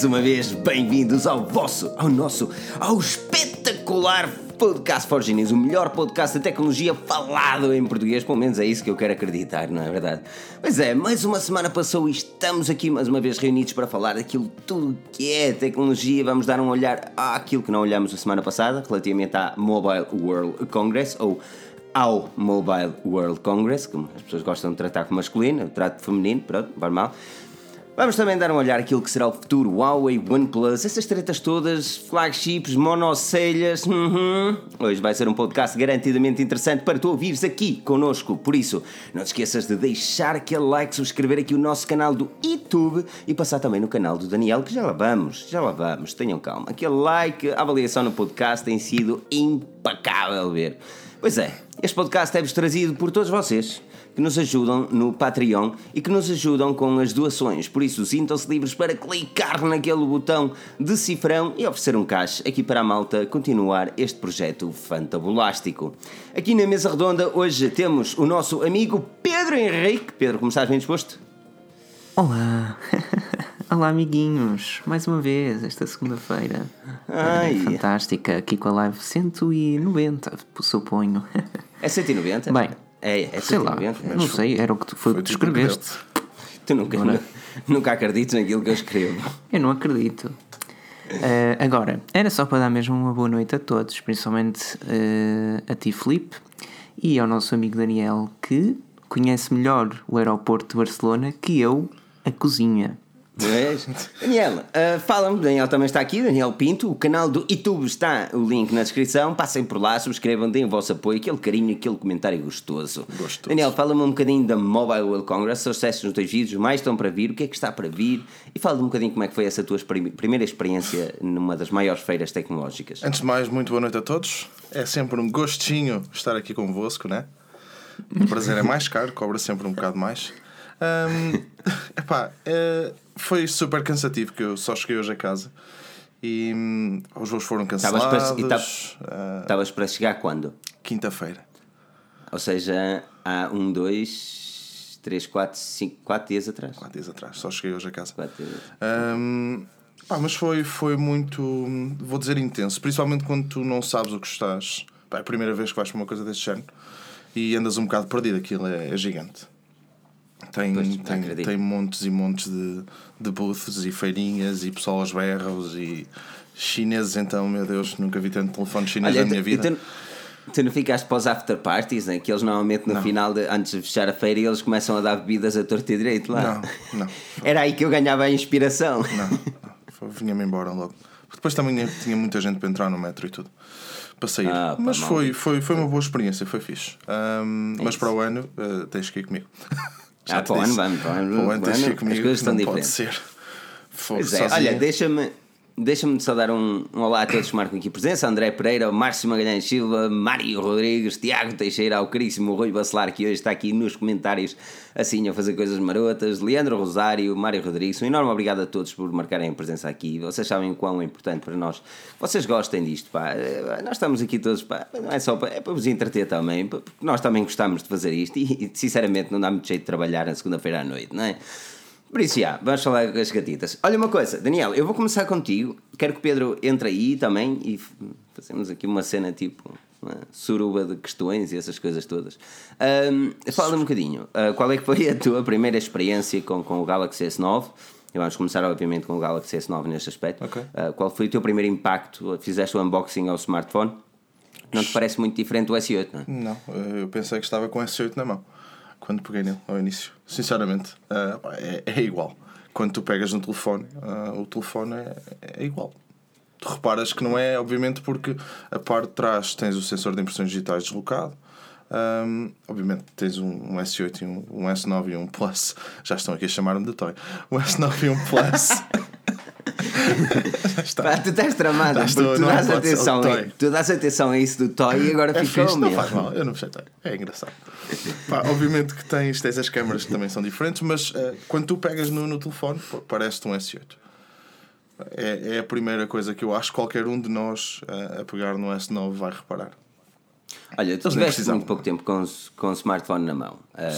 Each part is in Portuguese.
Mais uma vez bem-vindos ao vosso, ao nosso, ao espetacular Podcast for Genius, o melhor podcast de tecnologia falado em português, pelo menos é isso que eu quero acreditar, não é verdade? Pois é, mais uma semana passou e estamos aqui mais uma vez reunidos para falar daquilo tudo que é tecnologia. Vamos dar um olhar àquilo que não olhamos a semana passada, relativamente à Mobile World Congress, ou ao Mobile World Congress, que as pessoas gostam de tratar como masculino, eu trato feminino, pronto, vai mal. Vamos também dar um olhar àquilo que será o futuro Huawei, OnePlus, essas tretas todas, flagships, monocelhas. Uhum. Hoje vai ser um podcast garantidamente interessante para tu ouvires aqui connosco. Por isso, não te esqueças de deixar aquele like, subscrever aqui o nosso canal do YouTube e passar também no canal do Daniel, que já lá vamos, já lá vamos, tenham calma. Aquele like, a avaliação no podcast tem sido impecável ver. Pois é, este podcast é-vos trazido por todos vocês que nos ajudam no Patreon e que nos ajudam com as doações. Por isso, sintam-se livres para clicar naquele botão de cifrão e oferecer um cash aqui para a malta continuar este projeto fantabulástico. Aqui na mesa redonda hoje temos o nosso amigo Pedro Henrique. Pedro, como estás bem disposto? Olá! Olá, amiguinhos! Mais uma vez, esta segunda-feira. Ai. Fantástica, aqui com a live 190, suponho. É 190? Bem, é, é sei lá, 190. não sei, era o que tu, foi o que tu tipo escreveste. Tu nunca, nunca acreditas naquilo que eu escrevo. Eu não acredito. Eh, agora, era só para dar mesmo uma boa noite a todos, principalmente eh, a ti, Filipe, e ao nosso amigo Daniel, que conhece melhor o aeroporto de Barcelona que eu, a cozinha. Daniel, ah, fala-me, Daniel também está aqui, Daniel Pinto, o canal do YouTube está o link na descrição, passem por lá, subscrevam, deem o vosso apoio, aquele carinho, aquele comentário gostoso. Gostoso. Daniel, fala-me um bocadinho da Mobile World Congress, os sucessos nos teus vídeos, mais estão para vir, o que é que está para vir, e fala-me um bocadinho como é que foi essa tua primeira experiência numa das maiores feiras tecnológicas. Antes de mais, muito boa noite a todos. É sempre um gostinho estar aqui convosco, né? O prazer é mais caro, cobra sempre um bocado mais. Ahm, epá, é, foi super cansativo que eu só cheguei hoje a casa e hum, os voos foram Estavas cancelados. para- e ta- ah, Estavas para chegar quando? Quinta-feira. Ou seja, há um, dois, três, quatro, cinco, quatro dias atrás. Quatro dias atrás, só cheguei hoje a casa. Quatro dias pá, mas foi, foi muito, vou dizer, intenso. Principalmente quando tu não sabes o que estás. Pá, é a primeira vez que vais para uma coisa deste género e andas um bocado perdido. Aquilo é, é gigante. Tem, Pois, tem, tem montes e montes de, de booths e feirinhas e pessoal aos berros e chineses. Então, meu Deus, nunca vi tanto telefone chinês Olha, na minha vida. Tu, tu não ficaste para os after parties, né? que eles normalmente no final, de, antes de fechar a feira, eles começam a dar bebidas a torto e direito lá. Não, não. Era aí que eu ganhava a inspiração. Não, não. Vinha-me embora logo. Depois também tinha- muita gente para entrar no metro e tudo. Para sair. Ah, mas foi, foi, foi uma boa experiência, foi fixe. Ahm, mas para o ano eh, tens que ir comigo. Ah, te para o ano disse. vamos, o ano- ano comigo. as coisas estão não pode ser. Fogo, é, olha, deixa-me deixa só dar um, um olá a todos que marcam aqui presença: André Pereira, Márcio Magalhães Silva, Mário Rodrigues, Tiago Teixeira, ao caríssimo Rui Bacelar, que hoje está aqui nos comentários assim a fazer coisas marotas, Leandro Rosário, Mário Rodrigues. Um enorme obrigado a todos por marcarem a presença aqui. Vocês sabem o quão é importante para nós. Vocês gostem disto, pá. Eh, Nós estamos aqui todos, pá. Não é só para, é para vos entreter também, porque nós também gostamos de fazer isto e, sinceramente não dá muito jeito de trabalhar na segunda-feira à noite, não é? Por isso, já, vamos falar com as gatitas. Olha uma coisa, Daniel, eu vou começar contigo. Quero que o Pedro entre aí também e fazemos aqui uma cena tipo uma suruba de questões e essas coisas todas. Ahm, Fala-me um bocadinho, ah, qual é que foi a tua primeira experiência com, com o Galaxy S9? E vamos começar, obviamente, com o Galaxy S9 neste aspecto. Ok. Ah, qual foi o teu primeiro impacto? Fizeste o unboxing ao smartphone? Não te parece muito diferente do S8, não é? Não, eu pensei que estava com S8 na mão quando peguei nele ao início. Sinceramente, pá, é, é igual. Quando tu pegas no telefone, ah, o telefone é, é igual. Tu reparas que não é, obviamente, porque a parte de trás tens o sensor de impressões digitais deslocado. Ahm, obviamente tens um, um S8 e um, um S9 e um Plus. Já estão aqui a chamar-me de Toy. Um S9 e um Plus. Pá, tu estás tramada, Estás porque tu não dás, atenção, a- toy. tu dás atenção a isso do toy e agora É ficou fixe, não faz mal, eu não me chatei. É engraçado. Pá, obviamente que tens, tens as câmaras que também são diferentes, mas eh, quando tu pegas no, no telefone, parece-te um S8. É, é a primeira coisa que eu acho que qualquer um de nós eh, a pegar no S9 vai reparar. Olha, tu tiveste muito pouco tempo com, o- com o smartphone na mão. Ah,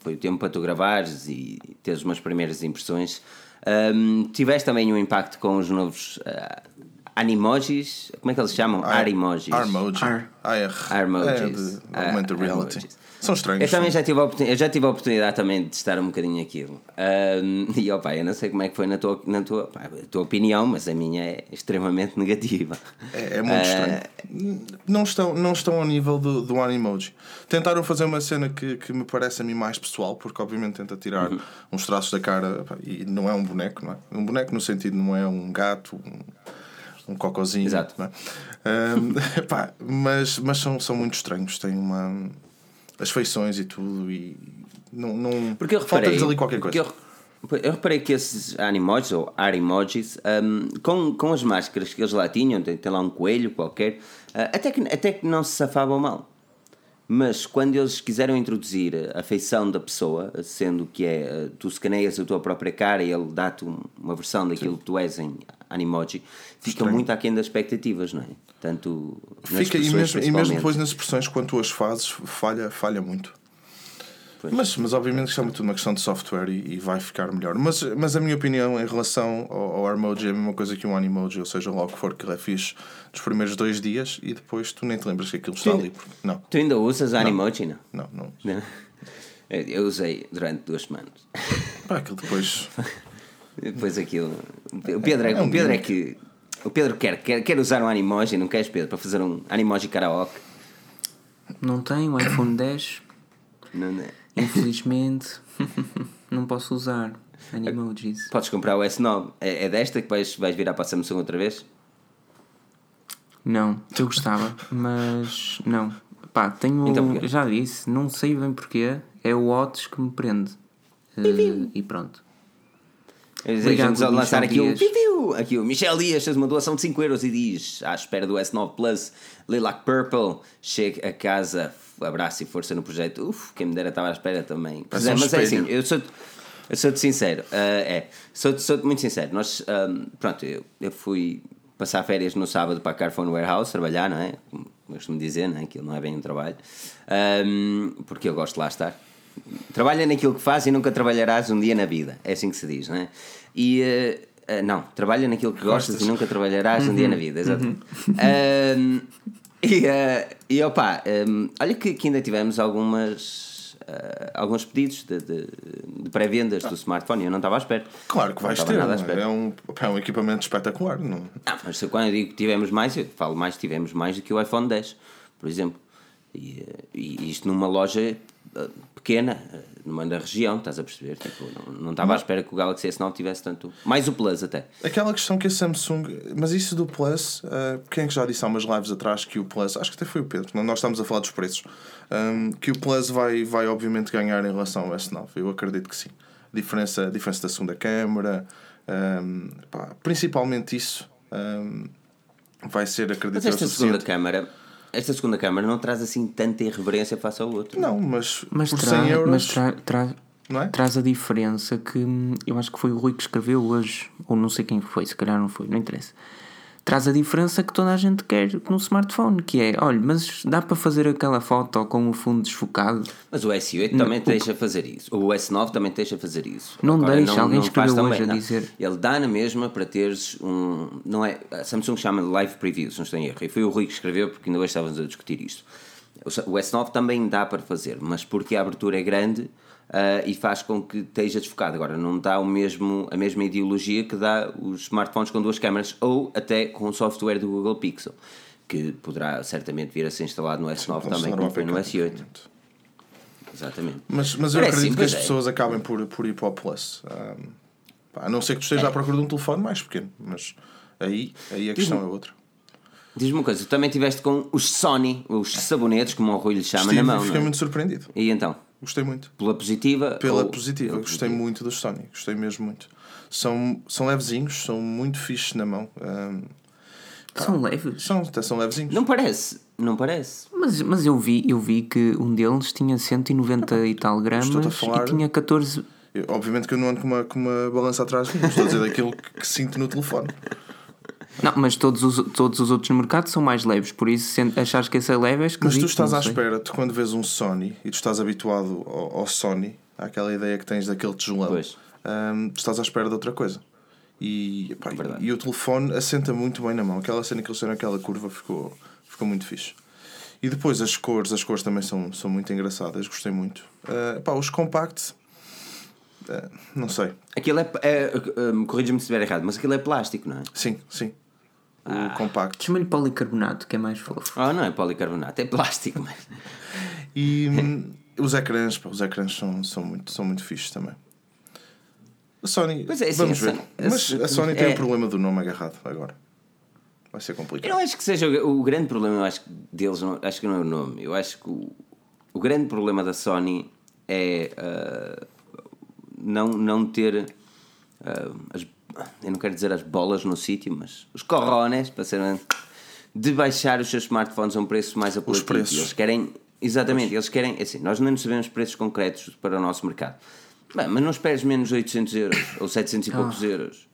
foi o tempo para tu gravares e teres umas primeiras impressões. Um, tiveste também um impacto com os novos uh, animojis, como é que eles se chamam? Arimojis. Armoji. Ar. AR. Armojis. É, de Ah, augmented reality. São estranhos. Eu também já tive, eu já tive a oportunidade também de testar um bocadinho aquilo. Um, e opa, eu não sei como é que foi na tua, na tua, pá, tua opinião, mas a minha é extremamente negativa. É, é muito estranho. Não estão, não estão ao nível do, do Animoji. Tentaram fazer uma cena que, que me parece a mim mais pessoal, porque obviamente tenta tirar Uhum. uns traços da cara pá, e não é um boneco, não é? Um boneco no sentido não é um gato, um, um cocozinho. Exato. É? Pá, mas mas são, são muito estranhos. Têm uma. As feições e tudo e. Não, não, Porque eu reparei. Ali qualquer porque coisa. Eu, eu reparei que esses animojis, ou arimojis, um, com, com as máscaras que eles lá tinham, tem, tem lá um coelho qualquer, uh, até, que, até que não se safavam mal. Mas quando eles quiseram introduzir a feição da pessoa, sendo que é uh, tu escaneias a tua própria cara e ele dá-te um- uma versão daquilo que tu és em Animoji, fica Estranho. muito aquém das expectativas, não é? Tanto nas Fica, e mesmo, e mesmo depois nas expressões, quando tu as fazes, falha, falha muito. Mas, mas obviamente isto é muito uma questão de software e, e vai ficar melhor. Mas, mas a minha opinião em relação ao, ao Armoji é a mesma coisa que um Animoji, ou seja, logo que for que ele é fixe dos primeiros dois dias e depois tu nem te lembras que aquilo está ali. porque- Não, Tu ainda usas Animoji, não? não, não. Não. Eu usei durante duas semanas. Pá, aquilo depois. Depois aquilo. O Pedro é, É um o Pedro é que. O Pedro quer, quer, quer usar um Animoji, não queres, Pedro, para fazer um Animoji karaoke? Não tenho iPhone 10, Não, é? Infelizmente. não posso usar Animojis. Podes comprar o S9. É, é desta que vais, vais virar para a Samsung outra vez? Não, eu gostava, mas não. Pá, tenho. Então porquê? já disse, não sei bem porquê. É o Otis que me prende. Eh, e pronto. Obrigado, Vamos lançar aqui o, piu, aqui o Michel Dias fez uma doação de 5 euros e diz: à espera do S9 Plus, Lilac Purple, chega a casa, abraço e força no projeto. Uf, quem me dera estava à espera também. Parece é, um mas é assim, eu sou. Eu sou-te sincero, ah, é, sou-te sou muito sincero. Nós, ah, pronto, eu, eu fui passar férias no sábado para a Carphone Warehouse trabalhar, não é? Como costumo dizer, não é? Aquilo não é bem um trabalho, Ahm, porque eu gosto de lá estar. Trabalha naquilo que faz e nunca trabalharás um dia na vida, é assim que se diz, não é? E eh, eh, não, trabalha naquilo que gostas, Gostas. e nunca trabalharás um dia na vida, exatamente. Ahm, e, eh, e opa, ahm, olha que, que ainda tivemos algumas. eh, alguns pedidos de, de, de pré-vendas do smartphone e eu não estava à espera. Claro que vais ter. É, um, é um equipamento espetacular. Não? Não, mas se- quando eu digo que tivemos mais, eu falo mais, tivemos mais do que o iPhone 10, por exemplo. E, eh, e isto numa loja pequena, eh, numa da região, estás a perceber? Tipo, não, não estava à espera que o Galaxy S9 tivesse tanto. Mais o Plus até. Aquela questão que a Samsung. Mas isso do Plus, uh, quem é que já disse há umas lives atrás que o Plus. Acho que até foi o Pedro, não- nós estamos a falar dos preços. um, que o Plus vai, vai obviamente ganhar em relação ao S9. Eu acredito que sim. Diferença, diferença da segunda câmara, um, pá, principalmente isso. um, vai ser, acredito, Mas eu, esta segunda câmara, esta segunda câmara não traz assim tanta irreverência face ao outro. Não, mas, Mas, por tra 100 euros. mas tra tra não é? traz a diferença que hum, eu acho que foi o Rui que escreveu hoje, ou não sei quem foi, se calhar não foi, não interessa. Traz a diferença que toda a gente quer no smartphone, que é, olha, mas dá para fazer aquela foto com o fundo desfocado? Mas o S8 também deixa fazer isso. O S9 também deixa fazer isso. Não deixa, alguém faz escreveu hoje a dizer. Ele dá na mesma para teres um. Não é, a Samsung chama de live preview, se não estou em erro. E foi o Rui que escreveu, porque ainda hoje estávamos a discutir isto. O S9 também dá para fazer, mas porque a abertura é grande ah, e faz com que esteja desfocado. Agora, não dá o mesmo, a mesma ideologia que dá os smartphones com duas câmaras ou até com o software do Google Pixel, que poderá certamente vir a ser instalado no S9 também, Funcionar como foi no APK, S8. obviamente. Exatamente. Mas, mas eu Parece acredito sim, que as é. pessoas acabem por, por ir para o Plus. Um, pá, a não ser que tu estejas É. à procura de um telefone mais pequeno. Mas aí, aí a questão é outra. Diz-me uma coisa, tu também tiveste com os Sony, os sabonetes, como o Rui lhe chama, Estive, na mão, fiquei não é? muito surpreendido. E então? Gostei muito. Pela positiva? Pela ou- positiva, pela gostei positiva? muito dos Sony. Gostei mesmo muito. São, são levezinhos, são muito fixes na mão. Um, São leves. são, até são levezinhos. Não parece, não parece. Mas, mas eu, vi, eu vi que um deles tinha 190 e tal gramas falar- e tinha 14. Eu- obviamente que eu não ando com uma, com uma balança atrás de mim. Estou a dizer daquilo que, que sinto no telefone. Não, mas todos os, todos os outros no mercado são mais leves, por isso se achares que esse é leve é Mas esquisito, tu estás à espera, tu quando vês um Sony e tu estás habituado ao, ao Sony, àquela ideia que tens daquele tijolão, Pois. hum, tu estás à espera de outra coisa. E, pá, e, e o telefone assenta muito bem na mão. Aquela cena que eles fizeram naquela curva ficou, ficou muito fixe. E depois as cores, as cores também são, são muito engraçadas, gostei muito. Uh, pá, os compacts, uh, não sei. Aquilo é. é um, Corrija-me se estiver errado, mas aquilo é plástico, não é? Sim, sim. O compacto. Chama-lhe policarbonato, que é mais fofo. Ah, não é policarbonato, é plástico. Mas... E hum, os ecrãs, pá, os ecrãs são, são, muito, são muito fixes também. A Sony, Pois é, sim, vamos a ver. Sony- Mas a- a Sony tem é- o problema do nome agarrado agora. Vai ser Eu complicado. não acho que seja o, o grande problema, eu acho que deles, não, acho que não é o nome. Eu acho que o, o grande problema da Sony é ah, não, não ter ah, as, eu não quero dizer as bolas no sítio, mas os corrones, para ser de baixar os seus smartphones a um preço mais apelativo. preços. Eles querem, exatamente, eles querem, assim, nós não sabemos preços concretos para o nosso mercado. Bem, mas não esperes menos de 800 euros ou 700 e poucos euros.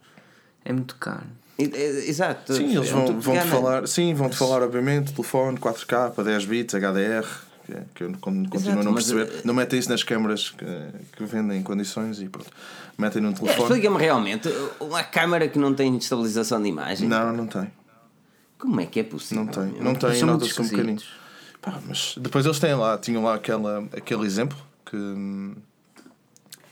É muito caro. É- Exato. Sim, eles É vão, vão te falar, sim, vão te falar, obviamente, telefone, 4K, 10 bits, HDR, que, é- que eu con- continuo a não mas, perceber. eh, Não metem isso nas câmaras que, que vendem em condições e pronto. Metem num É, telefone. Explica-me realmente, uma câmara que não tem estabilização de imagem, Não, não tem. como é que é possível? Não tem. meu? Não tem, São muito nota-se um bocadinho. Pá, mas depois eles têm lá, tinham lá aquela, aquele exemplo que,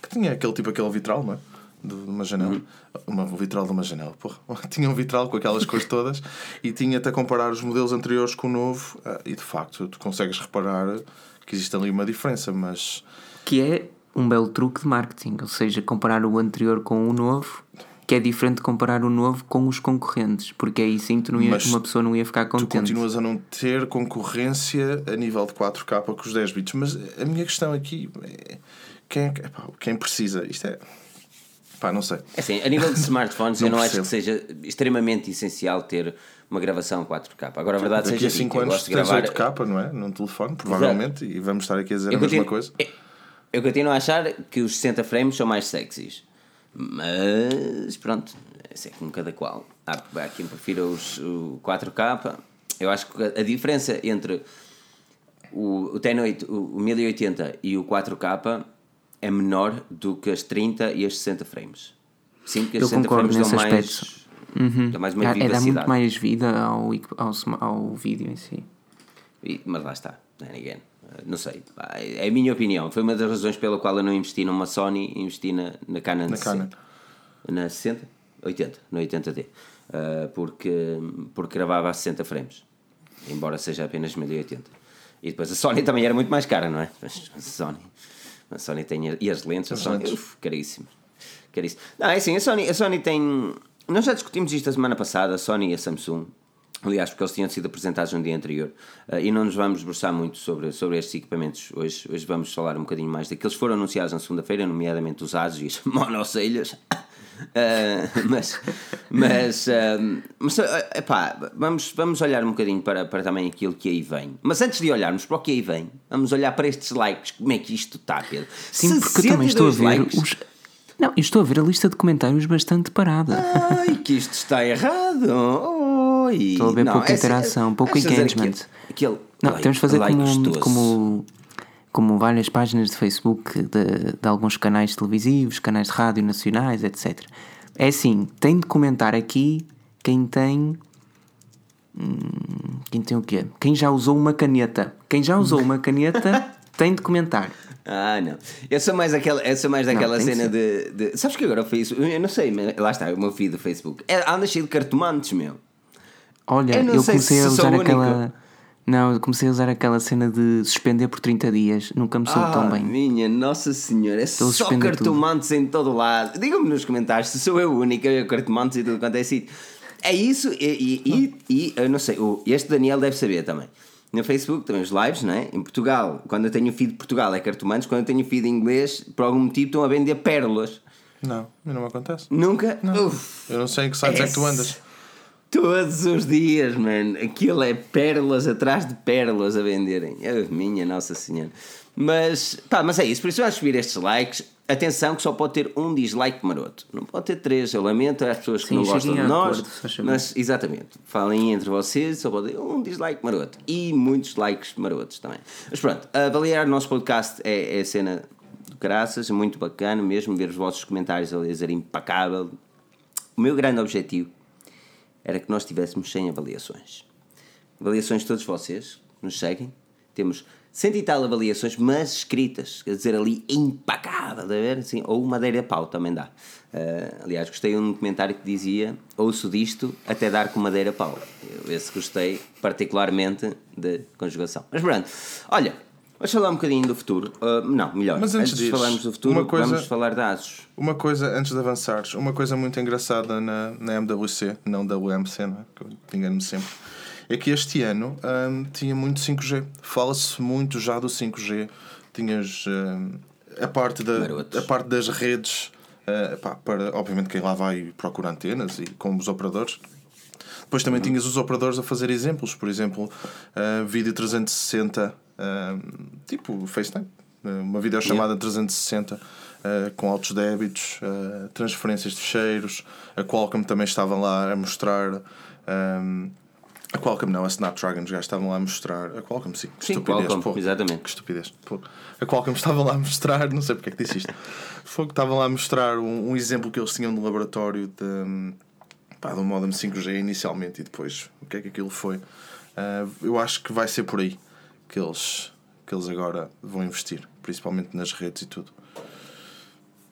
que tinha aquele tipo, aquele vitral, não é? De uma janela. Uhum. Uma, um vitral de uma janela, porra. Tinha um vitral com aquelas cores todas e tinha-te a comparar os modelos anteriores com o novo ah, e de facto tu consegues reparar que existe ali uma diferença, mas Que é um belo truque de marketing, ou seja, comparar o anterior com o novo, que é diferente de comparar o novo com os concorrentes, porque aí sim tu não ia- Mas uma pessoa não ia ficar tu contente. continuas a não ter concorrência a nível de 4K com os 10 bits. Mas a minha questão aqui é quem, é epá, quem precisa? Isto é. Pá, não sei. É assim, a nível de smartphones, Não eu não acho percebo. que seja extremamente essencial ter uma gravação 4K. Agora, a verdade Daqui seja a 5 dita, eu anos tens gravar. 8K, não é? Num telefone, provavelmente, e vamos estar aqui a dizer Eu a mesma continuo, coisa. eu- eu continuo a achar que os 60 frames são mais sexys. Mas pronto, é como cada qual. Há, há quem prefira os, o 4K. Eu acho que a, diferença entre o, o 1080, o, o 1080 e o 4K é menor do que as 30 e as 60 frames. Sinto que as Eu 60 concordo frames dão nesse mais, aspecto. dão mais uma É, é dar vivacidade. muito mais vida ao, ao, ao vídeo em si. E- Mas lá está, then again. Uh, Não sei, é a minha opinião. Foi uma das razões pela qual eu não investi numa Sony, investi na, na Canon Na 60. Canon. Na 60? 80, no 80D. Uh, porque, porque gravava a 60 frames, embora seja apenas 1080. E depois a Sony também era muito mais cara, não é? Mas a Sony, a Sony tem. E as lentes, a As Sony, lentes. uf, caríssimo. caríssimo. Não, é assim, a Sony, a Sony tem. Nós já discutimos isto a semana passada, a Sony e a Samsung. Aliás, porque eles tinham sido apresentados no dia anterior. Uh, e não nos vamos debruçar muito sobre, sobre estes equipamentos. Hoje, hoje vamos falar um bocadinho mais daqueles que foram anunciados na segunda-feira, nomeadamente os ASUS e os monocelhas. Uh, mas, mas, uh, mas uh, epá, vamos, vamos olhar um bocadinho para, para também aquilo que aí vem. Mas antes de olharmos para o que aí vem, vamos olhar para estes likes. Como é que isto está, Pedro? Sim, porque eu também estou a 62 ver likes. os. Não, estou a ver a lista de comentários bastante parada. Ai, que isto está errado. Oi. Estou a ver Não, pouca assim, interação, pouco engagement. Aquele, aquele Não, like- temos de fazer like como, gostoso. como, como várias páginas de Facebook de, de alguns canais televisivos, canais de rádio nacionais, etc. É assim, tem de comentar aqui quem tem. hum, quem tem o quê? Quem já usou uma caneta. Quem já usou uma caneta tem de comentar. Ah, não. Eu sou mais, aquela, eu sou mais daquela que cena de, de- Sabes que agora o Facebook. Eu não sei, mas lá está, o meu feed do Facebook. É, anda cheio de cartomantes, meu. Olha, Eu eu, não comecei a usar aquela. Não, eu comecei a usar aquela cena de suspender por 30 dias. Nunca me soube tão Ah, bem. minha Nossa Senhora, é só suspender tudo. cartomantes em todo lado. Digam-me nos comentários se sou eu o único a ver cartomantes e tudo quanto é sítio. É isso, e, e, e, e, eu não sei, o- este Daniel deve saber também. No Facebook também os lives, não é? Em Portugal, quando eu tenho feed de Portugal é cartomantes, quando eu tenho feed em inglês, por algum motivo estão a vender pérolas. Não, não me acontece. Nunca? Uf. Eu não sei em que sites é, que tu andas. Todos os dias, mano. Aquilo é pérolas atrás de pérolas a venderem. Oh, minha Nossa Senhora. Mas, pá, mas é isso. Por isso vamos subir estes likes. Atenção que só pode ter um dislike maroto. Não pode ter três. Eu lamento às pessoas que Sim, não gostam de nós. acordo, mas, exatamente. Falem entre vocês. Só pode ter um dislike maroto. E muitos likes marotos também. Mas pronto. Avaliar o nosso podcast é, é a cena graças, muito bacana mesmo ver os vossos comentários a laser impecável. O meu grande objetivo era que nós tivéssemos 100 avaliações. Avaliações de todos vocês que nos seguem. Temos cento e tal avaliações, mas escritas, quer dizer, ali impecável, a ver? Assim, ou madeira pau também dá. Uh, aliás, gostei de um comentário que dizia: ouço disto até dar com madeira pau. Eu, esse gostei particularmente de conjugação. Mas pronto, olha, vamos falar um bocadinho do futuro. Uh, não, melhor, Mas antes de disso, falarmos do futuro, coisa- vamos falar de ASUS. Uma coisa, antes de avançares, uma coisa muito engraçada na, na MWC, não WMC, não é? Engano-me sempre, é que este ano hum, tinha muito 5G. Fala-se muito já do 5G. Tinhas hum, a, parte da, Marotos. a parte das redes, eh, pá, para, obviamente quem lá vai procura antenas e com os operadores. Depois também tinhas os operadores a fazer exemplos, por exemplo, uh, vídeo 360, uh, tipo FaceTime, uh, uma videochamada 360 uh, com altos débitos, uh, transferências de ficheiros. A Qualcomm também estava lá a mostrar. um, a Qualcomm não, a Snapdragon já estavam lá a mostrar. A Qualcomm sim, que Sim, estupidez. Qualcomm, pô. exatamente. Que estupidez. Pô. A Qualcomm estava lá a mostrar, não sei porque é que disse isto. Foi que estavam lá a mostrar um, um exemplo que eles tinham no laboratório de, pá, do modem 5G inicialmente e depois o que é que aquilo foi. Ah, eu acho que vai ser por aí que eles, que eles agora vão investir, principalmente nas redes e tudo.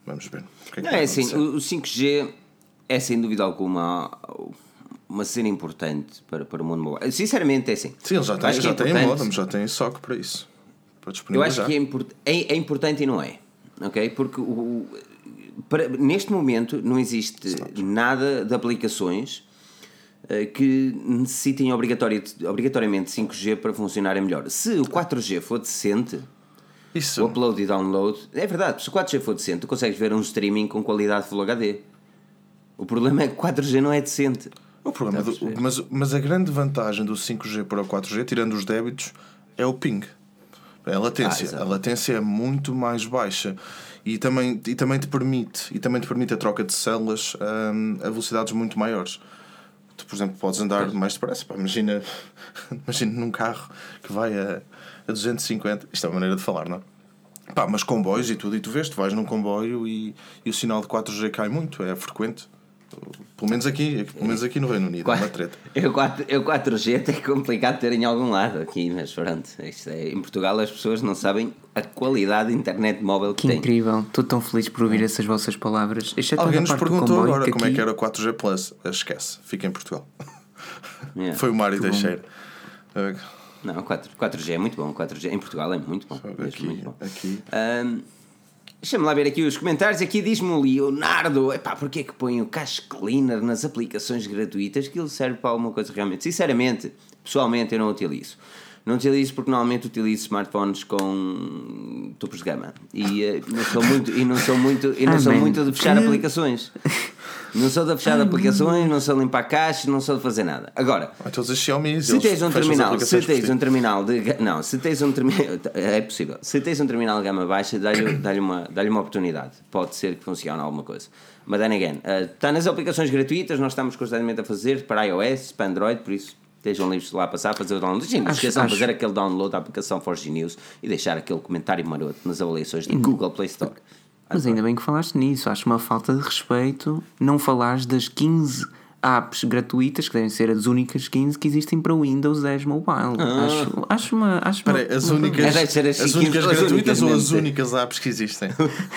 Vamos ver. O que é, que Não, é assim, o o 5G é sem dúvida alguma uma cena importante para, para o mundo mobile. Sinceramente, é assim. Sim, eles já têm, já é têm modem, já têm SOC para isso. Para Eu acho que é, import- é- é importante e não é. Ok? Porque o- para- neste momento não existe nada de aplicações que necessitem obrigatori- obrigatoriamente 5G para funcionarem melhor. Se o 4G for decente, Isso. o upload e download. É verdade, se o 4G for decente, tu consegues ver um streaming com qualidade Full HD. O problema é que o 4G não é decente. O problema do- mas, mas a grande vantagem do 5G para o 4G, tirando os débitos, é o ping. É a Ah, latência. exato. a latência é muito mais baixa e também, e também te permite e também te permite a troca de células hum, a velocidades muito maiores. Tu, por exemplo, podes andar mais depressa. Pá, imagina, imagina num carro que vai a, a 250. Isto é uma maneira de falar, não é? Pá, mas comboios e tudo, e tu vês, tu vais num comboio e, e o sinal de 4G cai muito, é frequente. Pelo menos aqui, pelo menos aqui no Reino Unido, é uma treta. Eu 4, eu 4G até é complicado ter em algum lado aqui, mas pronto. Isto é, em Portugal as pessoas não sabem a qualidade de internet móvel que, Que têm. incrível, estou tão feliz por ouvir essas vossas palavras. Exceto Alguém nos perguntou agora como é aqui- que era o 4G Plus. Esquece, fica em Portugal. Yeah. Foi o Mário Teixeira. Não, 4, 4G é muito bom. 4G em Portugal é muito bom. Aqui, muito bom. aqui. Ahm, Deixa-me lá ver aqui os comentários. Aqui diz-me o Leonardo: epá, porquê é que põe o Cache Cleaner nas aplicações gratuitas? Que ele serve para alguma coisa realmente? Sinceramente, pessoalmente, eu não utilizo. Não utilizo porque normalmente utilizo smartphones com topos de gama e eh, não sou muito e não sou muito e não Ah, sou man, muito de fechar que- aplicações. Não sou de fechar aplicações, não sou de limpar caixas, não sou de fazer nada. Agora, Ah, Todos os Xiaomi. se tens um terminal, se tens um terminal de não, se tens um terminal, é possível. Se tens um terminal de gama baixa, dá-lhe dá uma, dá uma oportunidade. Pode ser que funcione alguma coisa. Mas then again, está nas aplicações gratuitas, nós estamos constantemente a fazer para iOS, para Android, por isso estejam livres de lá passar, fazer o download. Sim, não Acho- esqueçam de fazer aquele download da aplicação Forge News e deixar aquele comentário maroto nas avaliações do Google Play Store. Mas ainda bem que falaste nisso. Acho uma falta de respeito não falares das 15 apps gratuitas, que devem ser as únicas 15 que existem para o Windows 10 Mobile. Ah. Acho, acho uma. Acho uma, Espera aí, as uma- únicas, as as 15 únicas as gratuitas ou as únicas apps que existem?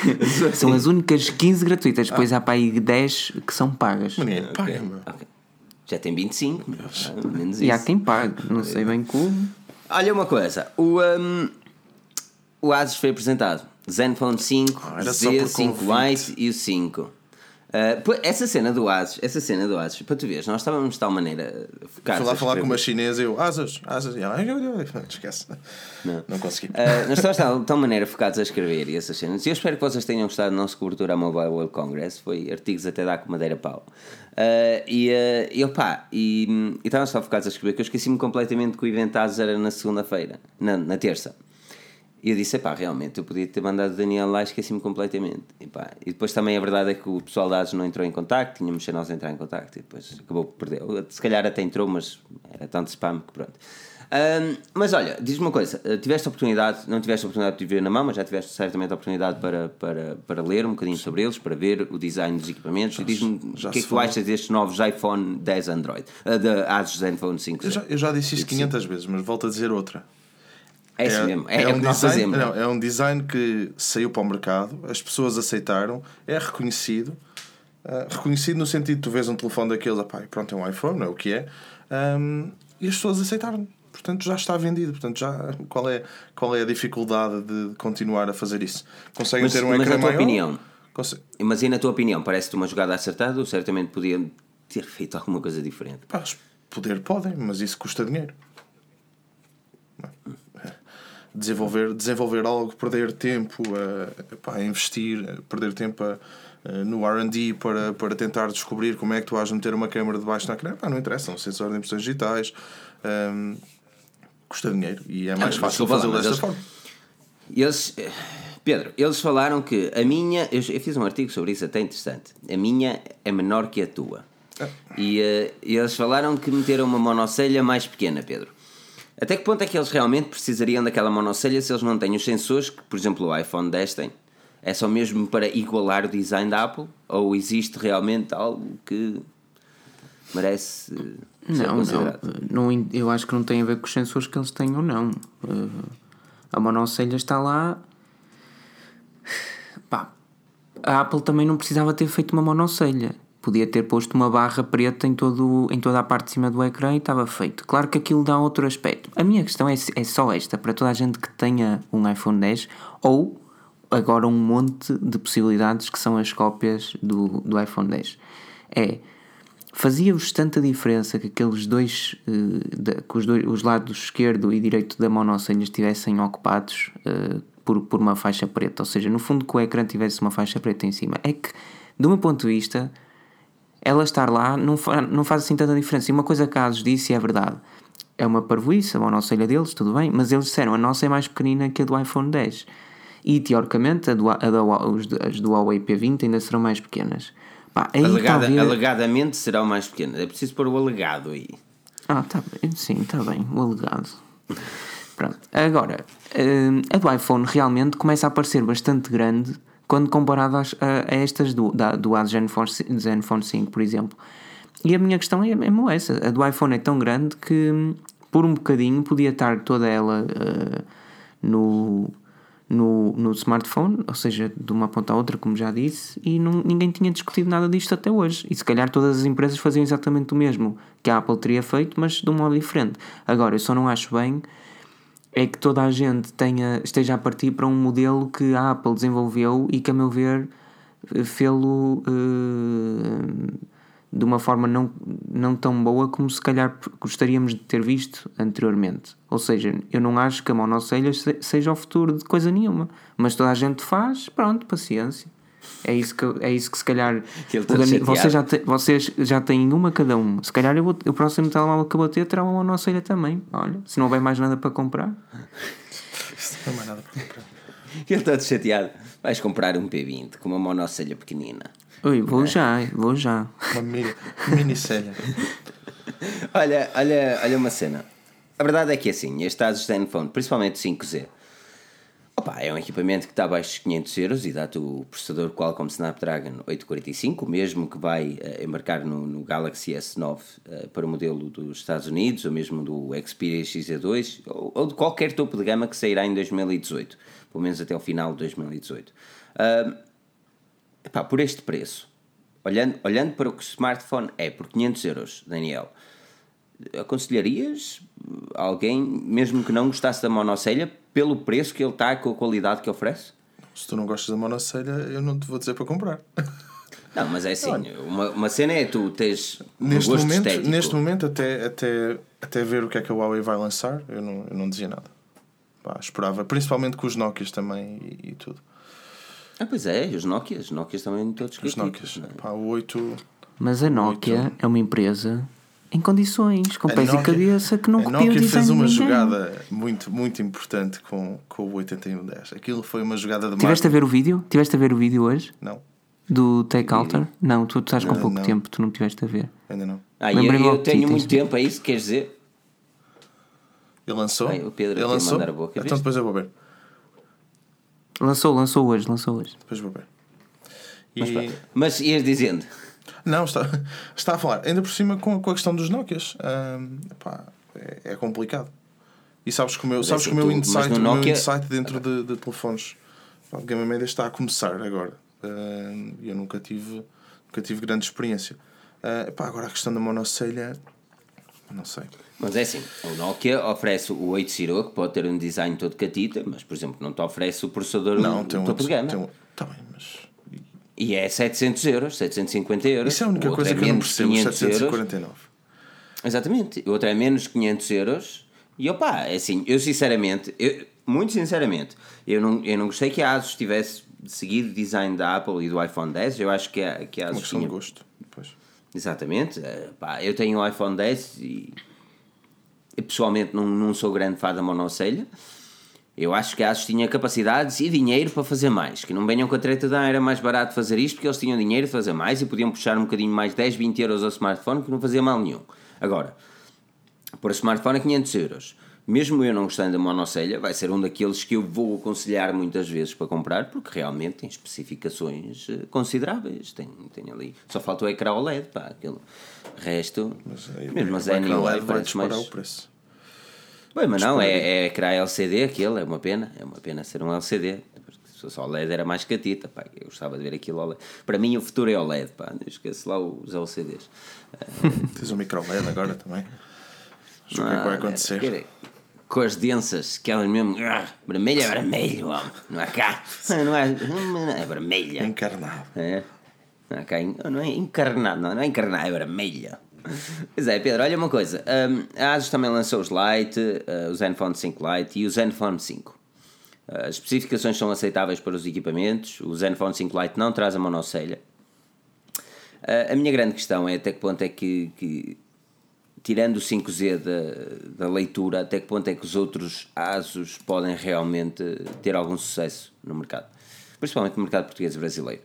São as únicas 15 gratuitas. Depois há para aí 10 que são pagas. Ninguém paga, meu. Ok. Já tem 25, ah, menos E há isso. quem pague. Não sei bem como. Olha uma coisa, o, um, o Asus foi apresentado. Zenfone 5, Ah, era só Z, por 5 convite. Lite e o 5. Uh, essa cena do Asus, essa cena do Asus, para tu veres, nós estávamos de tal maneira focados. Fui lá a falar com uma chinesa e eu, asas, asas, e esquece. Não, consegui. Uh, nós estávamos de tal maneira focados a escrever e essas cenas. E eu espero que vocês tenham gostado da nossa cobertura à Mobile World Congress. Foi artigos até dar com madeira pau. Uh, e, uh, e opá, e, estávamos só focados a escrever que eu esqueci-me completamente que o evento ASUS era na segunda-feira, na, na terça. E eu disse, pá, realmente, eu podia ter mandado o Daniel lá e esqueci-me completamente. E, pá, e depois também a verdade é que o pessoal da ASUS não entrou em contacto, tínhamos ser nós entrar em contacto e depois acabou por perder. Se calhar até entrou, mas era tanto spam que pronto. Ahm, mas olha, diz-me uma coisa: eh, tiveste a oportunidade, não tiveste a oportunidade de ver na mão, mas já tiveste certamente a oportunidade para, para, para ler um bocadinho sobre eles, para ver o design dos equipamentos e diz-me já o que é que tu achas destes novos iPhone 10 Android, uh, da Asus Zenfone 5. Eu já, eu já disse isto 500 vezes, mas volto a dizer outra. É isso mesmo, é, é, o que nós design, fazemos. não, é um design que saiu para o mercado, as pessoas aceitaram, é reconhecido. ah, reconhecido no sentido de tu vês um telefone daqueles, pronto, é um iPhone, não é o que é, ahm, e as pessoas aceitaram. Portanto, já está vendido. Portanto, já, qual, é, qual é a dificuldade de continuar a fazer isso? Conseguem Mas- ter um mas ecrã na tua maior? opinião? Conse- Mas e na tua opinião, parece-te uma jogada acertada ou certamente podiam ter feito alguma coisa diferente? Pá, poder podem, mas isso custa dinheiro. Desenvolver, desenvolver algo, perder tempo a, pá, a investir, perder tempo a- a- no RD para, para tentar descobrir como é que tu vais meter uma câmera debaixo da câmera. Pá, não interessa, um sensor de impressões digitais. hum, custa dinheiro e é mais Ah, fácil fazê-lo desta eles- forma. Eles, eh, Pedro, eles falaram que a minha, eu, eu fiz um artigo sobre isso até interessante, a minha é menor que a tua. E eh, eles falaram que meteram uma monocelha mais pequena, Pedro. Até que ponto é que eles realmente precisariam daquela monocelha se eles não têm os sensores que, por exemplo, o iPhone 10 tem? É só mesmo para igualar o design da Apple? Ou existe realmente algo que merece eh, ser Não, considerado? não, não. Eu acho que não tem a ver com os sensores que eles têm ou não. Uh, a monocelha está lá. Pá, a Apple também não precisava ter feito uma monocelha. Podia ter posto uma barra preta em, todo, em toda a parte de cima do ecrã e estava feito. Claro que aquilo dá outro aspecto. A minha questão é, é só esta: para toda a gente que tenha um iPhone 10 ou agora um monte de possibilidades que são as cópias do, do iPhone 10. É fazia-vos tanta diferença que aqueles dois, eh, que os, dois os lados esquerdo e direito da monocelha estivessem ocupados eh, por, por uma faixa preta, ou seja, no fundo que o ecrã tivesse uma faixa preta em cima. É que, do meu ponto de vista, ela estar lá não, não faz assim tanta diferença. E uma coisa que a Asus disse é verdade. É uma parvoíce, a monocelha deles, tudo bem, mas eles disseram a nossa é mais pequenina que a do iPhone 10. E teoricamente a do, a os- as do Huawei P20 ainda serão mais pequenas. Pá, Alegada- talvez- Alegadamente será o mais pequeno. É preciso pôr o alegado aí. Ah, tá bem, sim, está bem, o alegado. Pronto, agora, hum, a do iPhone realmente começa a parecer bastante grande quando comparado às- a, a estas do, da, do Zenfone, Zenfone 5, por exemplo. E a minha questão é mesmo essa: a do iPhone é tão grande que hum, por um bocadinho podia estar toda ela uh, no, no, no smartphone, ou seja, de uma ponta à outra, como já disse, e não, ninguém tinha discutido nada disto até hoje. E se calhar todas as empresas faziam exatamente o mesmo que a Apple teria feito, mas de um modo diferente. Agora, eu só não acho bem é que toda a gente tenha, esteja a partir para um modelo que a Apple desenvolveu e que, a meu ver, fê-lo eh, de uma forma não, não tão boa como se calhar gostaríamos de ter visto anteriormente. Ou seja, eu não acho que a monocelha se- seja o futuro de coisa nenhuma, mas toda a gente faz, pronto, paciência. É isso que, é isso que se calhar Ele o todo Dani- chateado. vocês, já te- vocês já têm uma cada um. Se calhar eu vou- o próximo telemóvel que eu vou ter terá uma monocelha também. Olha, se não houver mais nada para comprar. Não há mais nada para comprar. Ele está chateado. Vais comprar um P20 com uma monocelha pequenina. Ui, vou já, vou já. Uma mini, minicelha. Olha, olha, olha uma cena. A verdade é que assim, este Asus Zenfone, principalmente o 5Z, opa, é um equipamento que está abaixo dos 500 euros e dá-te o processador Qualcomm Snapdragon 845, o mesmo que vai eh, embarcar no, no Galaxy S9 eh, para o modelo dos Estados Unidos, ou mesmo do Xperia XZ2, ou, ou de qualquer topo de gama que sairá em 2018, pelo menos até o final de 2018. Ah, Epá, por este preço, olhando, olhando para o que o smartphone é, por 500 euros, Daniel, aconselharias alguém, mesmo que não gostasse da monocelha, pelo preço que ele está, com a qualidade que oferece? Se tu não gostas da monocelha, eu não te vou dizer para comprar. Não, mas é assim, uma, uma cena é tu tens um Neste gosto momento, estético. neste momento até, até, até ver o que é que a Huawei vai lançar, eu não, eu não dizia nada. Pá, esperava, principalmente com os Nokias também e, e tudo. Ah, pois é, os Nokias, os Nokias também todos Os Nokias. não? Pá, o 8. Mas a Nokia é uma empresa em condições, com a pés e cabeça, que não a copia o Nokia design fez uma de jogada muito, muito importante com, com o 8110. Aquilo foi uma jogada de Tiveste a ver o vídeo? Tiveste a ver o vídeo hoje? Não, Do Take Alter? Não, tu estás com Não, pouco não. tempo, tu não tiveste a ver. ainda não. Ah, eu, eu tenho muito tempo, é isso que queres dizer? Ele lançou? Ai, o Pedro Ele lançou? mandar a boca, então depois eu vou ver. Lançou, lançou hoje, lançou hoje. Depois vou ver. E... Mas, mas ias dizendo. Não, está, está a falar. Ainda por cima com, com a questão dos Nokias. Pá, é, é complicado. E sabes que o meu, Mas é sabes que o meu tu- insight, no o meu insight dentro de, de telefones pá, de Gama Média está a começar agora. E eu nunca tive, nunca tive grande experiência. Pá, agora a questão da monocelha, não sei. Mas é assim, o Nokia oferece o 8 Zero, que pode ter um design todo catita, mas por exemplo não te oferece o processador Não, tem um topo de gama. Tem um, tá bem, mas. E é 700 euros, 750 euros. Isso é a única coisa é que eu não percebo. 500 euros. 749. Exatamente. O outro é menos 500 euros. E opá, é assim, eu sinceramente, eu, muito sinceramente, eu não, eu não gostei que a ASUS tivesse seguido o design da Apple e do iPhone 10. Eu acho que a, que a É uma ASUS questão tinha de gosto. Depois. Exatamente. Eh, pá, eu tenho um iPhone 10 e, e pessoalmente não, não sou grande fã da monocelha. Eu acho que a Asus tinha capacidades e dinheiro para fazer mais. Que não venham com a treta de ah, era mais barato fazer isto porque eles tinham dinheiro de fazer mais e podiam puxar um bocadinho mais 10, 20 euros ao smartphone que não fazia mal nenhum. Agora, por smartphone a 500 euros. Mesmo eu não gostando da monocelha, vai ser um daqueles que eu vou aconselhar muitas vezes para comprar, porque realmente tem especificações eh, consideráveis. Tem, tem ali. Só falta o ecrã OLED, pá. Aquele resto. Mas aí, mesmo vai Zen é, vai disparar mais. o preço. Bem, mas não, é, é ecrã LCD aquele, é uma pena. É uma pena ser um LCD. Se fosse OLED era mais catita, pá. Eu gostava de ver aquilo OLED. Para mim o futuro é OLED, pá. Não esqueço lá os LCDs. Tens um micro LED agora também. Acho o que é vai acontecer? Cores densas, aquelas mesmo. ah, vermelho é vermelho, homem. Não há cá. Não é, é vermelha. Encarnado. É. Não, há cá en- não é encarnado, não, não é encarnado, é vermelha. Pois é, Pedro, olha uma coisa. hum, a Asus também lançou os Lite, uh, o Zenfone 5 Lite e o Zenfone 5. Uh, as especificações são aceitáveis para os equipamentos. O Zenfone 5 Lite não traz a monocelha. Uh, a minha grande questão é até que ponto é que, que, tirando o 5Z da, da leitura, até que ponto é que os outros ASUS podem realmente ter algum sucesso no mercado? Principalmente no mercado português e brasileiro.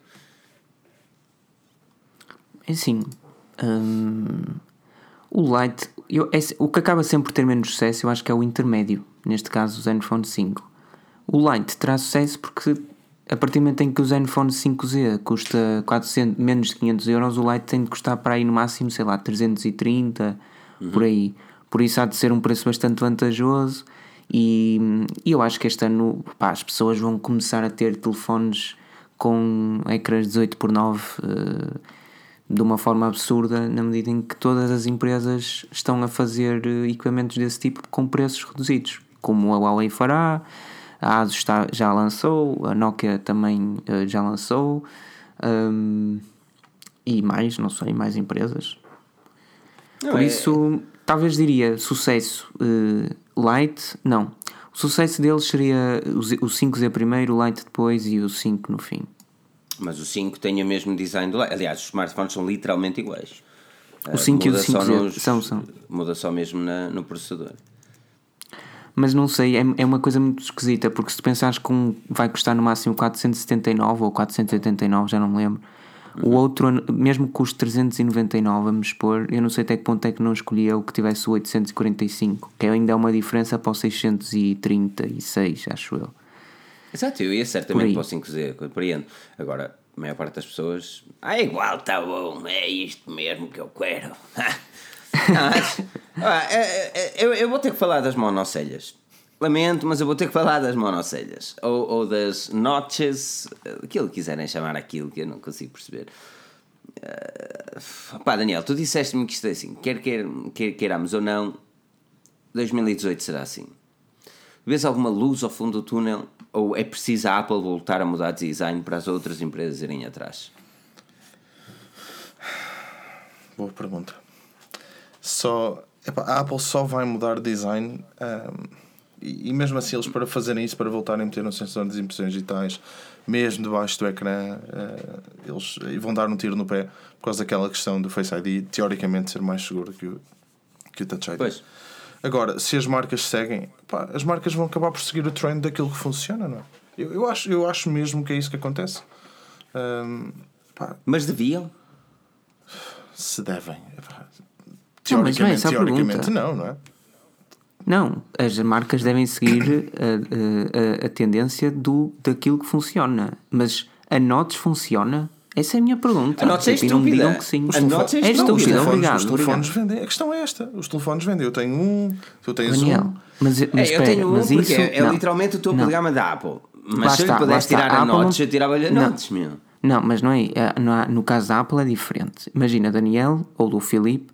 É assim, hum, o Lite, eu, é- o que acaba sempre por ter menos sucesso, eu acho que é o intermédio, neste caso o Zenfone 5. O Lite terá sucesso porque a partir do momento em que o Zenfone 5Z custa 400, menos de 500 euros, o Lite tem de custar para aí no máximo, sei lá, 330, por aí. Por isso há de ser um preço bastante vantajoso e, e eu acho que este ano pá, as pessoas vão começar a ter telefones com ecrãs 18 por 9 eh, de uma forma absurda na medida em que todas as empresas estão a fazer eh, equipamentos desse tipo com preços reduzidos, como a Huawei fará, a Asus está, já lançou, a Nokia também eh, já lançou, hum, e mais, não sei, mais empresas. Por é- isso, talvez diria sucesso eh, Lite, não. O sucesso deles seria o Z- o 5Z primeiro, o Lite depois e o 5 no fim. Mas o 5 tem o mesmo design do Lite. Aliás, os smartphones são literalmente iguais. O 5 e o Muda só 5Z nos- são, são. Muda só mesmo na- no processador. Mas não sei, é, é uma coisa muito esquisita, porque se tu pensares que um vai custar no máximo 479 ou 489, já não me lembro, o outro, mesmo que custe 399, vamos expor, eu não sei até que ponto é que não escolhia o que tivesse o 845, que ainda é uma diferença para o 636, acho eu. Exato, eu ia certamente para o 5Z, compreendo. Agora, a maior parte das pessoas. Ah, igual, está bom, é isto mesmo que eu quero. Não, mas- ah, é- é- é- eu, eu vou ter que falar das monocelhas. Lamento, mas eu vou ter que falar das monocelhas. Ou, ou das notches, aquilo que quiserem chamar aquilo, que eu não consigo perceber. Ah, pá, Daniel, tu disseste-me que isto é assim, quer, quer, quer queiramos ou não, 2018 será assim. Vês alguma luz ao fundo do túnel? Ou é preciso a Apple voltar a mudar de design para as outras empresas irem atrás? Boa pergunta. Só, epá, a Apple só vai mudar design ahm, e, e mesmo assim eles para fazerem isso, para voltarem a meter um sensor de impressões digitais mesmo debaixo do ecrã, ah, eles vão dar um tiro no pé por causa daquela questão do Face ID teoricamente ser mais seguro que o, que o Touch ID. Pois. Agora, se as marcas seguem, pá, as marcas vão acabar por seguir o trend daquilo que funciona, não é? Eu, eu, acho, eu acho mesmo que é isso que acontece. Pá, Mas deviam? se devem. Não, não é Teoricamente, a teoricamente não, não é? Não, as marcas devem seguir a, a, a tendência do, daquilo que funciona. Mas a Notes funciona? Essa é a minha pergunta. A Notes é Tipo, não me estúpida. digam que sim. A Notes é é estúpida. Os telefones, obrigado. os telefones obrigado. vendem. A questão é esta: os telefones vendem. Eu tenho um, tu tens Daniel, um. mas, mas É, espera, eu tenho um mas porque isso, é, é não. literalmente o topo Não. de gama da Apple. Mas Lá se eu está, pudesse tirar A a Apple Notes, não- eu tirava-lhe a Não. Notes, meu. Não, mas não é. é, não há- no caso da Apple é diferente. Imagina, Daniel ou do Filipe,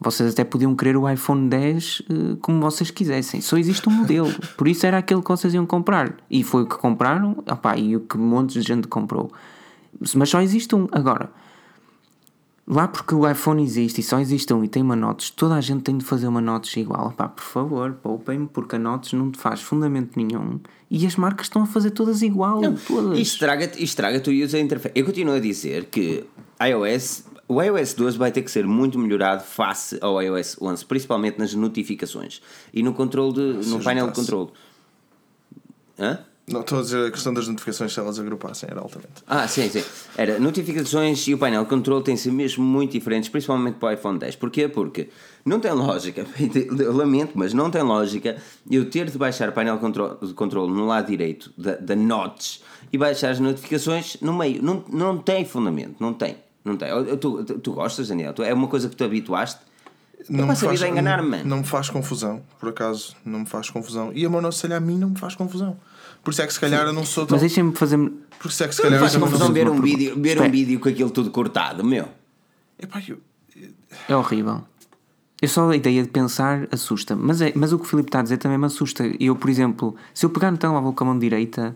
vocês até podiam querer o iPhone 10 eh, como vocês quisessem. Só existe um modelo. Por isso era aquele que vocês iam comprar. E foi o que compraram, opá, e o que montes de gente comprou. Mas só existe um. Agora, lá porque o iPhone existe e só existe um e tem uma Notes, toda a gente tem de fazer uma Notes igual. Opá, por favor, poupem-me, porque a Notes não te faz fundamento nenhum. E as marcas estão a fazer todas igual. todas. Isto estraga-te isto estraga-te o user interface. Eu continuo a dizer que iOS, o iOS 12 vai ter que ser muito melhorado face ao iOS 11, principalmente nas notificações e no controle de, no painel de controle. Hã? Não, estou a dizer a questão das notificações, se elas agrupassem, era altamente. Ah, sim, sim. Era, notificações e o painel de controle têm sido mesmo muito diferentes, principalmente para o iPhone 10. Porquê? Porque não tem lógica, eu lamento, mas não tem lógica eu ter de baixar o painel de controle, de controle no lado direito da, da Notch e baixar as notificações no meio. Não, não tem fundamento, não tem. Não tem. Eu- eu- Tu, tu, tu gostas, Daniel? Tu- É uma coisa que tu habituaste? Não vida a enganar-me, mano. não me faz confusão, por acaso, não me faz confusão. E a monocelha a mim não me faz confusão. Por isso é que se calhar eu não sou tão. Mas deixem-me fazer. Por isso é que se Não calhar faz eu também confusão não ver um, vídeo, ver um vídeo com aquilo tudo cortado, meu. Epá, eu- É horrível. Eu só a ideia de pensar assusta-me. Mas, é, mas o que o Filipe está a dizer também me assusta. Eu, por exemplo, se eu pegar no telemóvel com a mão direita,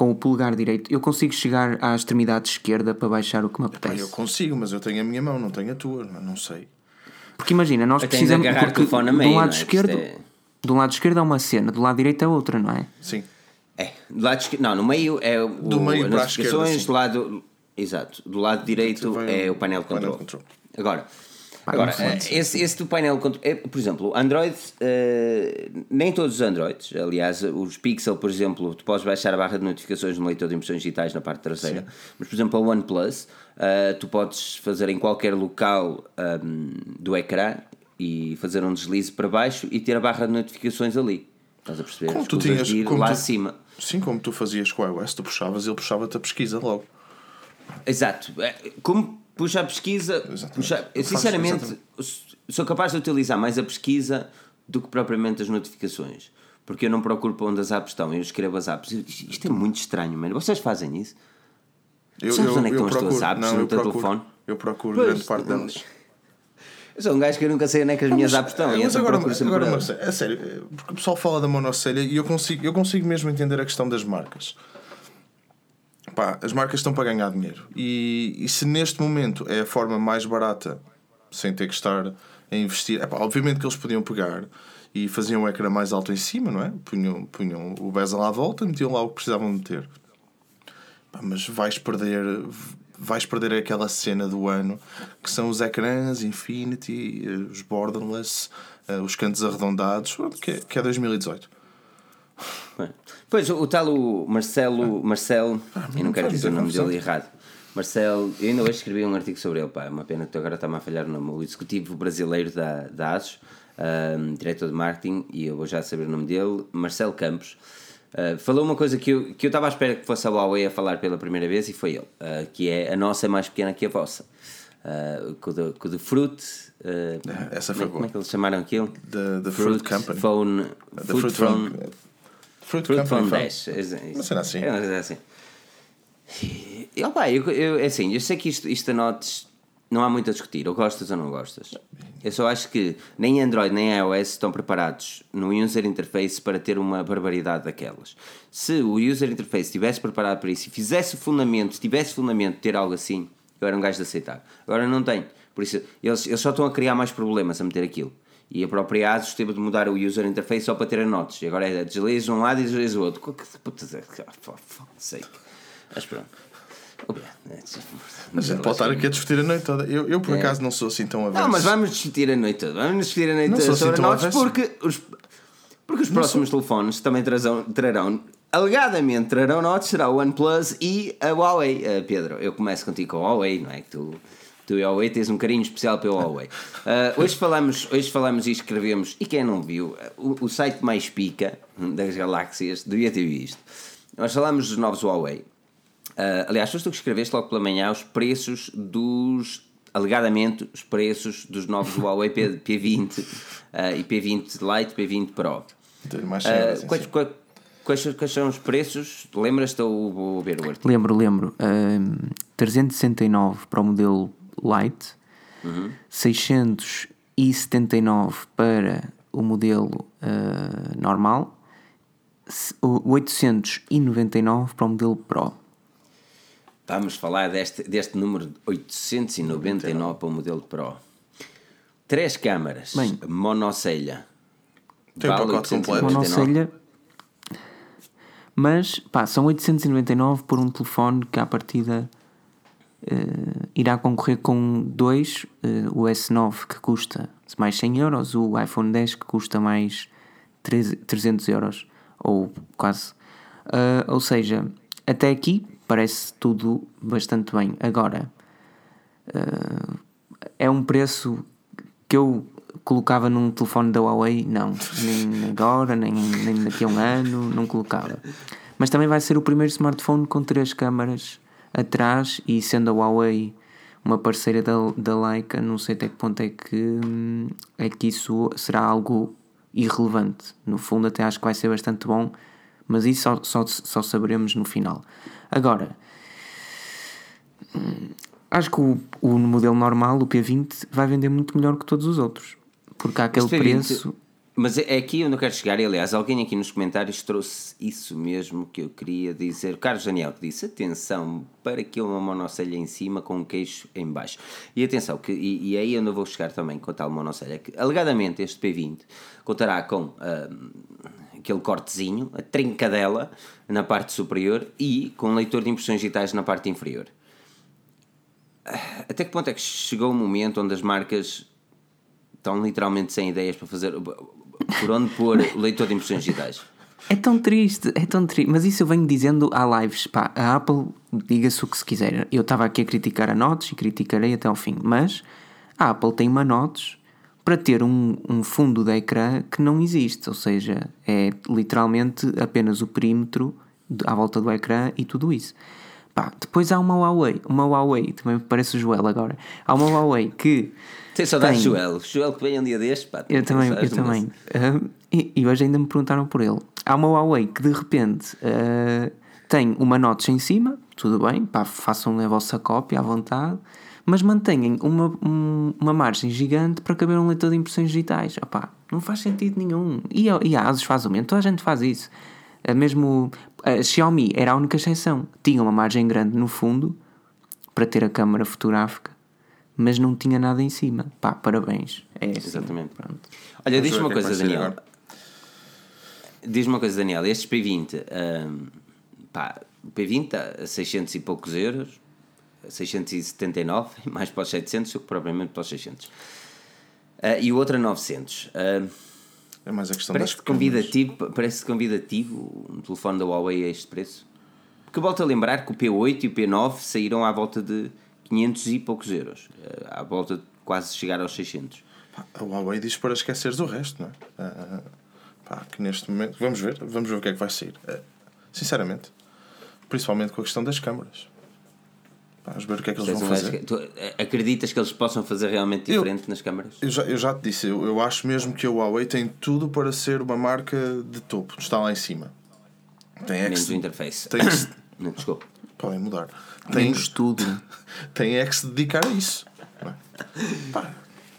com o polegar direito, eu consigo chegar à extremidade esquerda para baixar o que me apetece. eu consigo, mas eu tenho a minha mão, não tenho a tua, não- não sei. Porque imagina, nós Eu precisamos. Porque do meio, lado é? esquerdo. É- Do lado esquerdo é uma cena, do lado direito é outra, não é? Sim. É, do lado esquerdo, não, no meio é o, Do meio para a esquerda, sim. do lado, exato, do lado direito é o painel de controle. Agora, agora eh, esse, esse do painel é, por exemplo, Android, eh, nem todos os Androids, aliás, os Pixel, por exemplo, tu podes baixar a barra de notificações no leitor de impressões digitais na parte traseira, mas por exemplo, a OnePlus, eh, tu podes fazer em qualquer local ahm, do ecrã e fazer um deslize para baixo e ter a barra de notificações ali. Estás a perceber? Como tu tinhas. de ir como lá tu- acima. Sim, como tu fazias com o iOS, tu puxavas, ele puxava-te a pesquisa logo. Exato. Como puxa a pesquisa, puxa- eu sinceramente sou capaz de utilizar mais a pesquisa do que propriamente as notificações. Porque eu não procuro para onde as apps estão, eu escrevo as apps. Eu- Isto é muito estranho, mano. Vocês fazem isso? Eu, Sabes onde é que estão as tuas apps não, no eu teu procuro, telefone? Eu procuro Pois, grande parte delas. Eu sou um gajo que eu nunca sei onde é que as minhas apps estão. É, e mas agora, procuro agora coisa, é sério, é, porque o pessoal fala da monocelha e eu consigo, eu consigo mesmo entender a questão das marcas. Pá, as marcas estão para ganhar dinheiro. E, e se neste momento é a forma mais barata, sem ter que estar a investir, epá, obviamente que eles podiam pegar e faziam o ecrã mais alto em cima, não é? Punham, punham o bezel à volta e metiam lá o que precisavam meter. Pá, mas vais perder vais perder aquela cena do ano que são os ecrãs Infinity, eh, os borderless, eh, os cantos arredondados, que é, que é 2018. Pois, o, o tal o Marcelo, Marcelo, eu não quero dizer o nome dele errado. Marcelo, eu ainda hoje escrevi um artigo sobre ele, pá, é uma pena que agora está-me a falhar o nome. O executivo brasileiro da, da ASUS, ahm, diretor de marketing, e eu vou já saber o nome dele, Marcelo Campos, ah, falou uma coisa que eu, que eu estava à espera que fosse a Huawei a falar pela primeira vez, e foi ele, ah, que é a nossa é mais pequena que a vossa. Ah, com o de, com o de Fruit, ah, essa como, é- foi como é boa. que eles chamaram aquilo? Da- da Fruit Company. Phone, Da Fruit, Fruit Phone, Phone. Fruit Fruit Company. 10. é- Uma cena assim. É uma coisa assim. E, opa, eu, eu, é assim, eu sei que isto, isto a notes não há muito a discutir, ou gostas ou não gostas. Eu só acho que nem Android nem iOS estão preparados no user interface para ter uma barbaridade daquelas. Se o user interface estivesse preparado para isso e fizesse fundamento, se tivesse fundamento de ter algo assim, eu era um gajo de aceitar. Agora não tem. Por isso, eles, eles só estão a criar mais problemas a meter aquilo. E a ASUS teve de mudar o user interface só para ter a notes. E agora é desliza um lado e desliza o outro. Que puta, fuck's sake. Mas pronto. Obrigado. Mas é, pode estar aqui a discutir a noite toda. Eu, eu por É. acaso, não sou assim tão averso. Não, mas vamos discutir a noite toda. Vamos discutir a noite Não toda sou assim sobre tão notes porque os, porque os próximos telefones também trazão, trarão, alegadamente trarão notes, será o OnePlus e a Huawei. Uh, Pedro, eu começo contigo com a Huawei, não é? Que tu, do Huawei, tens um carinho especial pelo Huawei. Uh, hoje, falamos, hoje falamos e escrevemos, e quem não viu, o, o site mais pica das galáxias devia ter visto. Nós falamos dos novos Huawei. Uh, aliás, foste tu que escreveste logo pela manhã os preços dos. alegadamente, os preços dos novos Huawei P, P20 uh, e P20 Lite, P20 Pro. Mais Uh, quais, assim. quais, quais, quais são os preços? Lembras-te ou vou ver o artigo? Lembro, lembro. ahm, 369 para o modelo Lite, 679 para o modelo ah, normal, se- o 899 para o modelo Pro. Vamos falar deste, deste número de 899 para o modelo Pro. Três câmaras, Bem. monocelha. Tem o Vale pacote completo. 899. Monocelha. Mas, pá, são 899 por um telefone que à partida eh, irá concorrer com dois, eh, o S9 que custa mais 100 euros, o iPhone 10 que custa mais 13 300 euros, ou quase. Ah, ou seja, até aqui parece tudo bastante bem. Agora, ah, é um preço que eu colocava num telefone da Huawei, não, nem agora, nem, nem daqui a um ano, não colocava. Mas também vai ser o primeiro smartphone com três câmaras atrás e sendo a Huawei uma parceira da, da Leica, não sei até que ponto é que, é que isso será algo irrelevante. No fundo, até acho que vai ser bastante bom, mas isso só, só, só saberemos no final. Agora, Acho que o, o modelo normal, o P20, vai vender muito melhor que todos os outros. Porque há aquele Este P20 preço. Mas é aqui onde eu quero chegar, e aliás, alguém aqui nos comentários trouxe isso mesmo que eu queria dizer. O Carlos Daniel que disse: atenção, para que uma monocelha em cima com um queixo em baixo. E atenção, que, e, e aí onde eu vou chegar também com a tal monocelha, que alegadamente este P20 contará com ah, aquele cortezinho, a trincadela na parte superior e com leitor de impressões digitais na parte inferior. Até que ponto é que chegou o momento onde as marcas estão literalmente sem ideias para fazer por onde pôr o leitor de impressões digitais? É tão triste, é tão triste. Mas isso eu venho dizendo há lives. Pá, a Apple, diga-se o que se quiser. Eu estava aqui a criticar a Notes e criticarei até ao fim. Mas a Apple tem uma Notes para ter um, um fundo de ecrã que não existe. Ou seja, é literalmente apenas o perímetro à volta do ecrã e tudo isso. Pá, depois há uma Huawei. Uma Huawei, também me parece o Joel agora. Há uma Huawei que. Tem saudades, tem- Joel. Joel que vem um dia deste, pá. eu também, eu também. Ah, e, e hoje ainda me perguntaram por ele. Há uma Huawei que de repente ah, tem uma notch em cima, tudo bem, pá, façam a vossa cópia à vontade, mas mantenham uma, um- uma margem gigante para caber um leitor de impressões digitais. Opá, não faz sentido nenhum. E, e a Asus faz o mesmo, toda a gente faz isso. Ah, mesmo a Xiaomi era a única exceção. Tinha uma margem grande no fundo para ter a câmara fotográfica, mas não tinha nada em cima. Pá, parabéns. É assim, Exatamente. Pronto. Olha, Vamos diz-me uma é coisa, Daniel. Diz-me uma coisa, Daniel. Estes P20, ahm, pá, o P20 a 600 e poucos euros, a 679, mais para os 700 do que propriamente para os 600. Ah, e o outro a 900. Ah, É mais a questão das Parece pequenas. convidativo, parece convidativo um telefone da Huawei a este preço. Porque volto a lembrar que o P8 e o P9 saíram à volta de 500 e poucos euros, eh, à volta de quase chegar aos 600. Pá, A Huawei diz para esqueceres o resto, não é? Ah, pá, que neste momento. Vamos ver, vamos ver o que é que vai sair. Sinceramente. Principalmente com a questão das câmaras. Vamos ver o que é que eles vão fazer. tu acreditas que eles possam fazer realmente Eu- diferente nas câmaras? Eu já, eu já te disse, eu, eu acho mesmo que a Huawei tem tudo para ser uma marca de topo. Está lá em cima. Tem Menos o se, interface. tem Não, desculpa. podem mudar. Tem, Menos tudo. tem é que se dedicar a isso. Pá,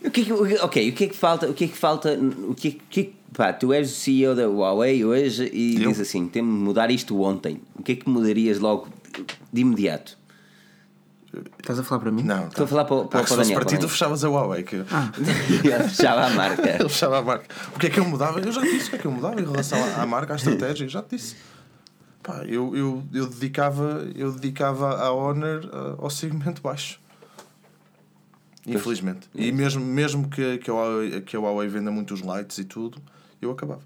O que é que, ok, o que é que falta? O que é que falta? O que é que- o que é que- pá, tu és o CEO da Huawei hoje e Eu? diz assim: temos de mudar isto ontem. O que é que mudarias logo de imediato? Estás a falar para mim? não, Estou a falar para, o- para, Ah, para se o fosse Daniel. para ti, tu também. fechavas a Huawei. Que... Ele fechava a marca. Ele fechava a marca. O que é que eu mudava? Eu já disse o que é que eu mudava em relação à, à marca, à estratégia. Eu já te disse. Pá, eu, eu, eu, dedicava, eu dedicava a Honor ah, ao segmento baixo. Infelizmente. E mesmo, mesmo que, que, a Huawei, que a Huawei venda muito os lights e tudo, eu acabava.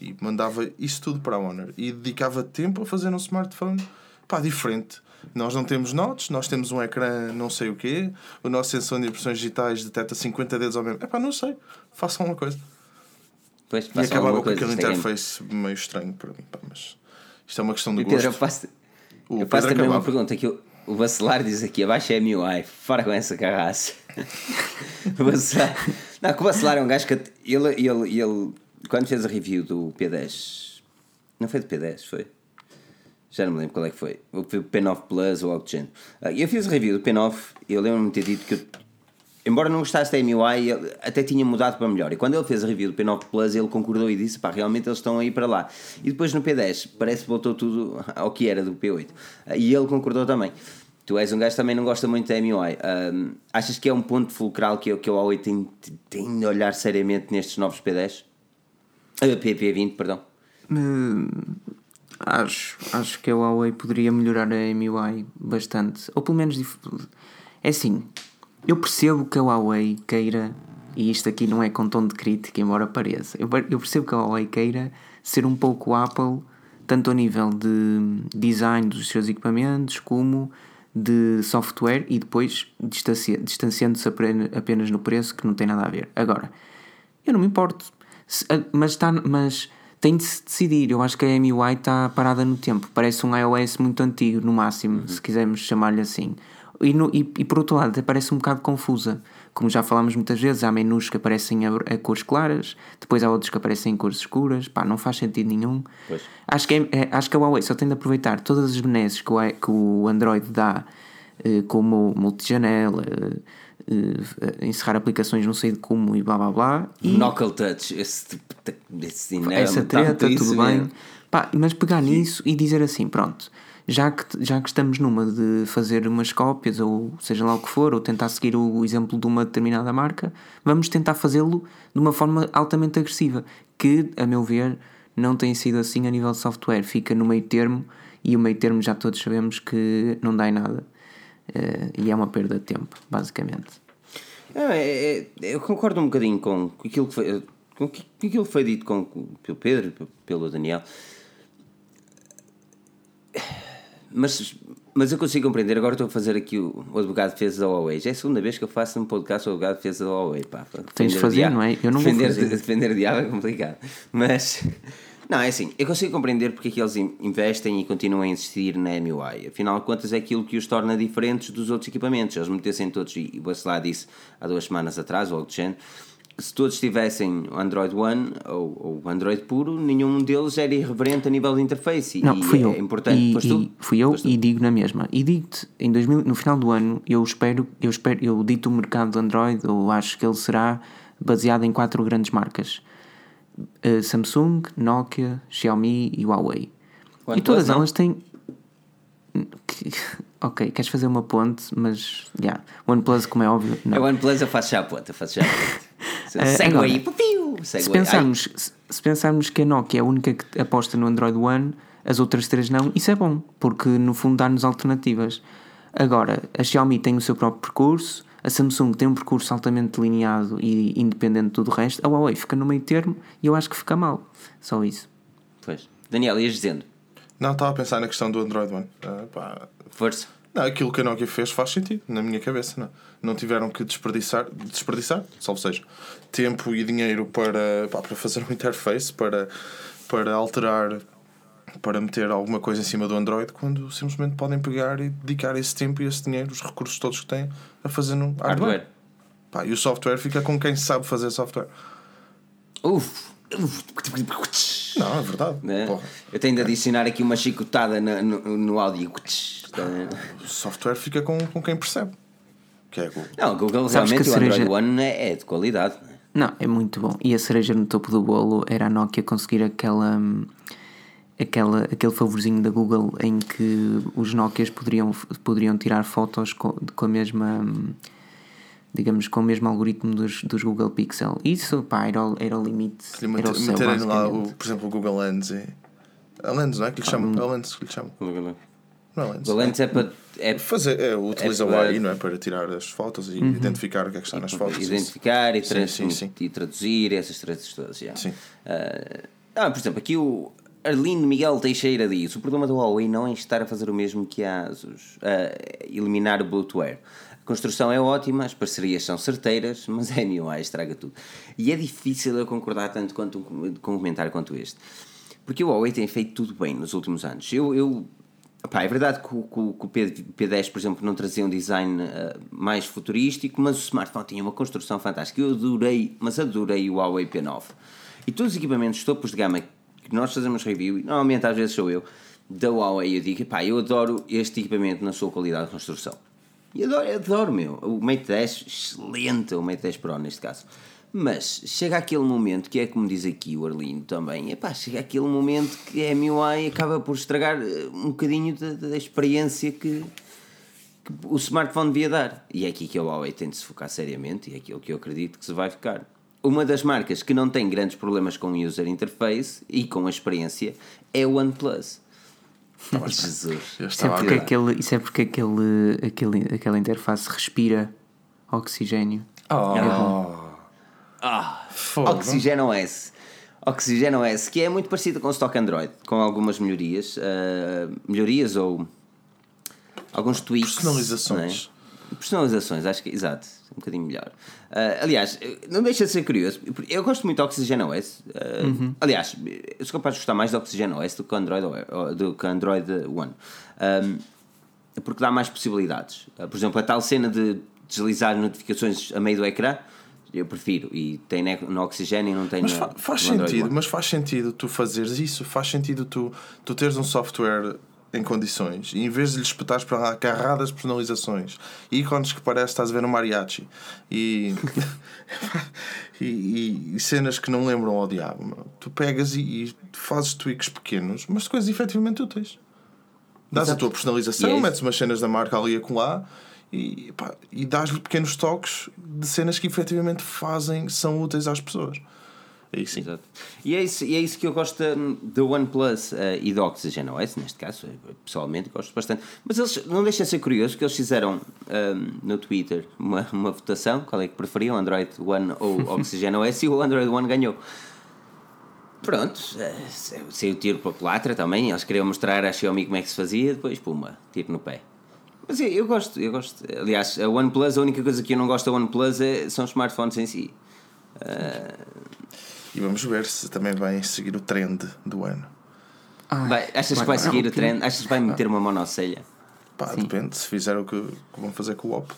E mandava isso tudo para a Honor. E dedicava tempo a fazer um smartphone pá, diferente. Nós não temos notes, nós temos um ecrã não sei o quê, o nosso sensor de impressões digitais detecta 50 dedos ao mesmo. É pá, não sei. Façam uma coisa. Pois, E acabava com aquele isto é interface meio estranho para mim. Pá, mas isto é uma questão de Pedro, eu gosto. faço, O eu faço também uma acabava. pergunta que o, o Bacelar diz aqui, abaixo é MUI, fora com essa carraça. o Bacelar, não, que o Bacelar é um gajo que ele, ele, ele, quando fez a review do P10, não foi do P10, foi? Já não me lembro qual é que foi. O P9 Plus ou algo do género. Ah, Eu fiz a review do P9 e eu lembro-me de ter dito que, eu, embora não gostasse da MUI, até tinha mudado para melhor. E quando ele fez a review do P9 Plus, ele concordou e disse: pá, realmente eles estão aí para lá. E depois no P10, parece que voltou tudo ao que era do P8. Ah, E ele concordou também. Tu és um gajo que também não gosta muito da MUI. Ah, achas que é um ponto fulcral que, eu- que o Huawei tem, tem de olhar seriamente nestes novos P10? Ah, P20, perdão. Acho, acho que a Huawei poderia melhorar a MUI bastante. Ou pelo menos. É assim, eu percebo que a Huawei queira, e isto aqui não é com tom de crítica, embora pareça, eu, per- eu percebo que a Huawei queira ser um pouco Apple, tanto a nível de design dos seus equipamentos, como de software, e depois distanci- distanciando-se apenas no preço, que não tem nada a ver. Agora, eu não me importo. Se- a- mas, tá, mas tem de se decidir. Eu acho que a MUI está parada no tempo. Parece um iOS muito antigo, no máximo, se quisermos chamar-lhe assim. E, no- e, e por outro lado, até parece um bocado confusa. Como já falámos muitas vezes, há menus que aparecem a, a cores claras, depois há outros que aparecem em cores escuras. Pá, não faz sentido nenhum. Pois. Acho que, é, é- acho que a Huawei só tem de aproveitar todas as benesses que o, que o Android dá, eh, como multijanela, eh, eh, encerrar aplicações não sei de como e blá blá blá. E Knuckle Touch, esse tipo esse essa treta, tudo bem. mesmo. Pá, mas pegar nisso e dizer assim: pronto, já que, já que estamos numa de fazer umas cópias, ou seja lá o que for, ou tentar seguir o exemplo de uma determinada marca, vamos tentar fazê-lo de uma forma altamente agressiva, que, a meu ver, não tem sido assim a nível de software. Fica no meio termo e o meio termo já todos sabemos que não dá em nada. Eh, e é uma perda de tempo, basicamente. É- é- eu concordo um bocadinho com, aquilo que foi, que- com aquilo que foi dito com, pelo Pedro pelo Daniel. Mas, mas eu consigo compreender. Agora estou a fazer aqui o, o advogado de defesa da Huawei. Já é a segunda vez que eu faço um podcast o advogado de defesa da Huawei. Pá, Tens de fazer, não é? Eu não vou defender, fazer. defender diabo é complicado. Mas, não, é assim. Eu consigo compreender porque é que eles in- investem e continuam a insistir na MUI. Afinal de contas, é aquilo que os torna diferentes dos outros equipamentos. Eles metessem todos, e o Bacelar disse há duas semanas atrás, ou algo do género, se todos tivessem o Android One ou o Android puro, nenhum deles era irreverente a nível de interface. Não, e fui é eu. importante. E, Foste e tu? fui eu Foste tu. e digo na mesma. E digo-te, em 2000, no final do ano, eu espero, eu espero, eu dito o mercado do Android, eu acho que ele será baseado em quatro grandes marcas: Eh, Samsung, Nokia, Xiaomi e Huawei. e todas elas têm. Ok, queres fazer uma ponte, mas já. OnePlus, como é óbvio, não. É o OnePlus, eu faço já a ponta, eu faço já a ponta. Segue agora, aí, piu, segue Se pensarmos, se- se pensarmos que a Nokia é a única que aposta no Android One, as outras três não, isso é bom, porque no fundo dá-nos alternativas. Agora, a Xiaomi tem o seu próprio percurso, a Samsung tem um percurso altamente delineado e independente de tudo o resto, a Huawei fica no meio termo e eu acho que fica mal. Só isso. Pois. Daniel, ias dizendo, Não, estava a pensar na questão do Android One. Ah, pá, força. Não, aquilo que a Nokia fez faz sentido, na minha cabeça. Não, não tiveram que desperdiçar, desperdiçar, salvo seja, tempo e dinheiro para, pá, para fazer um interface, para, para alterar, para meter alguma coisa em cima do Android, quando simplesmente podem pegar e dedicar esse tempo e esse dinheiro, os recursos todos que têm, a fazer no hardware. Hardware. Pá, e o software fica com quem sabe fazer software. Uf. Não, é verdade. Né? Porra. Eu tenho de adicionar aqui uma chicotada na- no, no áudio. O software fica com, com quem percebe. Que é Google. Não, o Google Sabes realmente que o Android cereja- One é, é de qualidade. Não é? É muito bom. E a cereja no topo do bolo era a Nokia conseguir aquela, hum, aquela, aquele favorzinho da Google em que os Nokias poderiam, poderiam tirar fotos com, com a mesma. hum, Digamos, com o mesmo algoritmo dos, dos Google Pixel. Isso, pá, era o, era o limite. Se lhe Era meter- o céu, meterem lá, o, por exemplo, o Google Lens. E... A Lens, não é que lhe chamam? É a Lens que lhe chamam. Não é. O lens é para. É Fazer, é, utiliza É o para- AI, não é? Para tirar as fotos e identificar o que é que está nas fotos. identificar e, Sim, trans- sim, sim. e traduzir essas trades todas. já. Sim. Ah, ah, por exemplo, aqui o, Arlindo Miguel Teixeira diz: o problema do Huawei não é estar a fazer o mesmo que a Asus, a eliminar o bloatware. A construção é ótima, as parcerias são certeiras, mas a MUI estraga tudo. E é difícil eu concordar tanto quanto com um comentário quanto este. Porque o Huawei tem feito tudo bem nos últimos anos. Eu, eu Pá, é verdade que o, que o P10, por exemplo, não trazia um design uh, mais futurístico, mas o smartphone tinha uma construção fantástica. Eu adorei, mas adorei o Huawei P9. E todos os equipamentos topos de gama que nós fazemos review, e normalmente às vezes sou eu, da Huawei, eu digo, pá, eu adoro este equipamento na sua qualidade de construção. E adoro, adoro, meu. O Mate 10, excelente, o Mate 10 Pro neste caso. Mas chega aquele momento, que é como diz aqui o Arlindo também, epá, chega aquele momento que a MUI acaba por estragar eh, um bocadinho da, da experiência que, que, o smartphone devia dar. E é aqui que a Huawei tem de se focar seriamente e é aquilo que eu acredito que se vai ficar. Uma das marcas que não tem grandes problemas com o user interface e com a experiência é o OnePlus. Oh, Jesus. Isso é porque, aquele, isso é porque aquele, aquele, aquela interface respira oxigênio. Oh. É ah, Oxygen OS. Oxygen OS, que é muito parecido com o stock Android, com algumas melhorias, uh, melhorias ou alguns tweaks. Personalizações. É? Personalizações, acho que, exato, um bocadinho melhor. Uh, aliás, não deixa de ser curioso, eu gosto muito do Oxygen OS. Uh, uhum. Aliás, eu sou capaz de gostar mais do Oxygen OS do que Android, do que Android One. Um, porque dá mais possibilidades. por exemplo, a tal cena de deslizar notificações a meio do ecrã eu prefiro e tem no oxigênio e não tem mas no, fa faz no sentido mas faz sentido tu fazeres isso faz sentido tu tu teres um software em condições e em vez de lhe espetares para lá carradas personalizações ícones que parece estás a ver no mariachi e, e, e, cenas que não lembram ao diabo tu pegas e, e fazes tweaks pequenos mas coisas efetivamente úteis. Dás Exato. a tua personalização é metes umas cenas da marca ali a colar e, pá, e dás-lhe pequenos toques de cenas que efetivamente fazem, são úteis às pessoas. É isso. Exato. E é isso, e é isso que eu gosto do OnePlus uh, e do Oxygen OS, neste caso, pessoalmente gosto bastante. Mas eles não deixam de ser curioso que eles fizeram um, no Twitter uma, uma votação, qual é que preferiam, Android One ou Oxygen OS, e o Android One ganhou. Pronto, eh, saiu tiro para a culatra também, eles queriam mostrar à Xiaomi como é que se fazia, depois puma, tiro no pé. Mas é, eu gosto, eu gosto. Aliás, a OnePlus, a única coisa que eu não gosto da OnePlus é, são os smartphones em si. Uh... E vamos ver se também vai seguir o trend do ano. Ah, vai, achas que vai seguir o trend? Achas que vai meter uma monocelha? Pá, Sim. depende, se fizer o que, que vão fazer com o Oppo.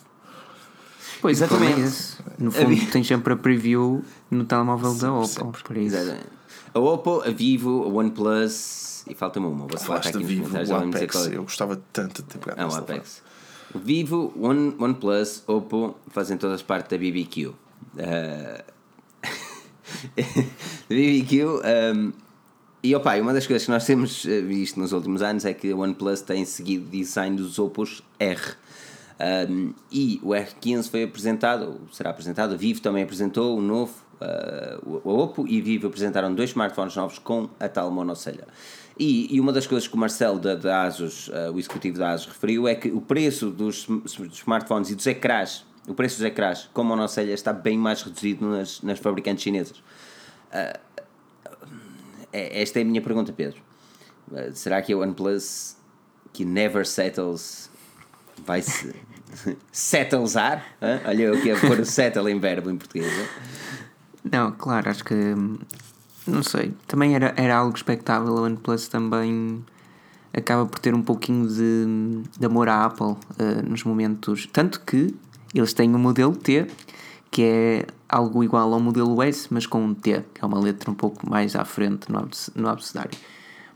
Pois, exatamente. No fundo, tens sempre a preview no telemóvel da Oppo. Sempre. Por isso. Exatamente. A Oppo, a Vivo, a OnePlus e falta-me uma. Vou falar aqui Vivo, o Apex. Eu gostava tanto de ter pegado ah, o Apex. O Vivo, One, OnePlus, Oppo fazem todas parte da BBQ. Uh... BBQ. Um... E opa, uma das coisas que nós temos eh, visto nos últimos anos é que a OnePlus tem seguido design dos Oppos R. Um, e o R15 foi apresentado, será apresentado, a Vivo também apresentou um novo, uh, o Oppo e Vivo apresentaram dois smartphones novos com a tal monocelha. E, e, uma das coisas que o Marcelo da, da ASUS, uh, o executivo da ASUS, referiu é que o preço dos, dos smartphones e dos ecrãs, o preço dos ecrãs com monocelha está bem mais reduzido nas, nas fabricantes chinesas. Uh, esta é a minha pergunta, Pedro. Uh, será que a OnePlus, que never settles, vai se settlesar? Olha eu que ia pôr o settle em verbo em português. Não, claro, acho que hum, não sei. Também era, era algo expectável. A OnePlus também acaba por ter um pouquinho de, de amor à Apple uh, nos momentos. Tanto que eles têm o um modelo T, que é algo igual ao modelo S, mas com um T, que é uma letra um pouco mais à frente no abecedário.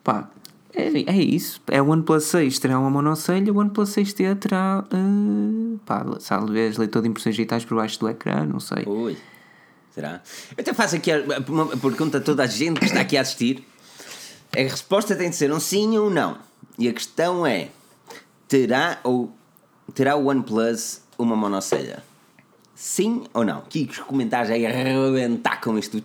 Pá, é, é isso. É o OnePlus 6 terá uma monocelha, o OnePlus 6T terá. Uh, pá, talvez leitor de impressões digitais por baixo do ecrã, não sei. Ui. Será? Eu até faço aqui uma pergunta a toda a gente que está aqui a assistir. A resposta tem de ser um sim ou um não. E a questão é: terá ou terá o OnePlus uma monocelha? Sim ou não? Aqui os comentários aí arrebentar com isto. Uh,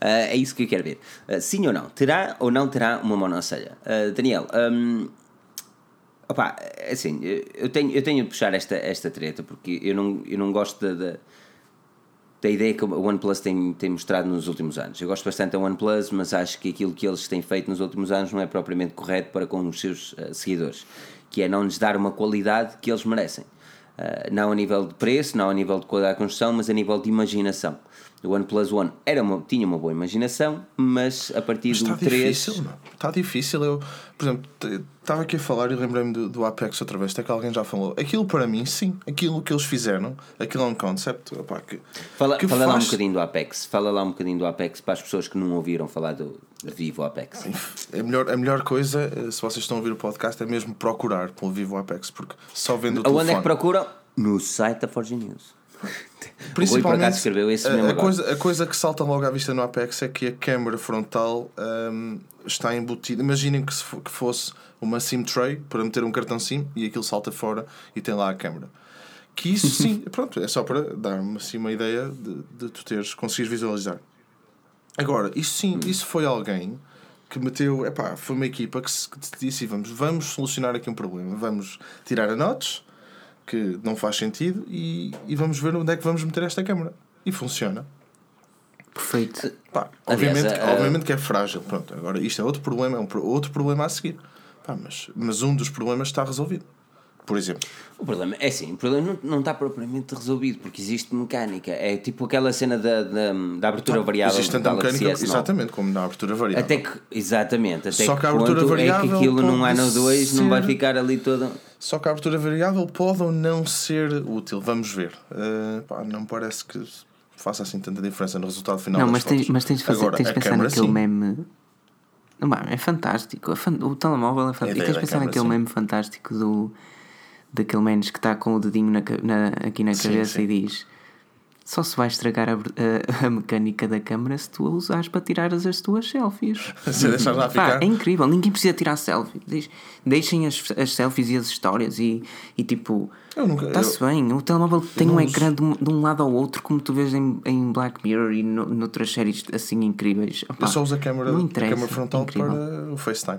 é isso que eu quero ver. Uh, sim ou não? Terá ou não terá uma monocelha? Uh, Daniel, um, Opa, assim, eu tenho, eu tenho de puxar esta, esta treta porque eu não, eu não gosto da. da ideia que o OnePlus tem, tem mostrado nos últimos anos. Eu gosto bastante da OnePlus, mas acho que aquilo que eles têm feito nos últimos anos não é propriamente correto para com os seus uh, seguidores, que é não lhes dar uma qualidade que eles merecem. Uh, não a nível de preço, não a nível de qualidade de construção, mas a nível de imaginação. O OnePlus One era uma, tinha uma boa imaginação, mas a partir Mas do está 3. difícil, meu. Está difícil. Eu, por exemplo, estava aqui a falar e lembrei-me do, do Apex outra vez, até que alguém já falou. Aquilo para mim, sim, aquilo que eles fizeram, aquilo é um concept opá, que, Fala, que fala lá um faz- bocadinho do Apex. Fala lá um bocadinho do Apex para as pessoas que não ouviram falar do Vivo Apex. A melhor, a melhor coisa, eh, se vocês estão a ouvir o podcast, é mesmo procurar pelo Vivo Apex, porque só vendo o Onde é que telefone. procuram? No site da Forge News. Esse a, a coisa, a coisa que salta logo à vista no Apex é que a câmera frontal hum, está embutida. Imaginem que, que fosse uma SIM tray para meter um cartão SIM e aquilo salta fora e tem lá a câmera. Que isso sim, pronto, é só para dar-me assim uma ideia de, de tu teres, conseguires visualizar. Agora, isto sim, isso foi alguém que meteu, epá, foi uma equipa que, se, que te disse vamos, vamos solucionar aqui um problema, vamos tirar a notes que não faz sentido e, e vamos ver onde é que vamos meter esta câmera. E funciona. Perfeito. Pá, Aliás, obviamente, a- a- obviamente que é frágil. Pronto, agora isto é outro problema, é um outro problema a seguir. Pá, mas, mas um dos problemas está resolvido. Por exemplo, O problema é assim, o problema não, não está propriamente resolvido, porque existe mecânica. É tipo aquela cena da, da, da abertura variável existe tanta mecânica, S9. exatamente, como na abertura variável. Até que, exatamente, até Só que, que a abertura variável é que aquilo num ano ou dois não vai ser- ficar ali todo. Só que a abertura variável pode ou não ser útil. Vamos ver. Uh, pá, não parece que faça assim tanta diferença no resultado final Não, mas tens, mas tens de, fazer, Agora, tens de pensar naquele sim. meme. Não, é fantástico. é O telemóvel é fantástico. ideia E tens de pensar naquele sim. meme fantástico do daquele menos que está com o dedinho na, na- aqui na Sim, cabeça sim. e diz só se vai estragar a, a- a mecânica da câmera se tu a usares para tirar as, as tuas selfies. Se lá Pá, ficar. é incrível, ninguém precisa tirar selfie. Deix- Deixem as, as selfies e as histórias e, e tipo. Está-se eu- bem, o telemóvel tem um uso. ecrã de um, de um lado ao outro, como tu vês em, em Black Mirror e no, noutras séries assim incríveis. Opá, Eu só uso a câmera, a câmera frontal incrível. para o FaceTime.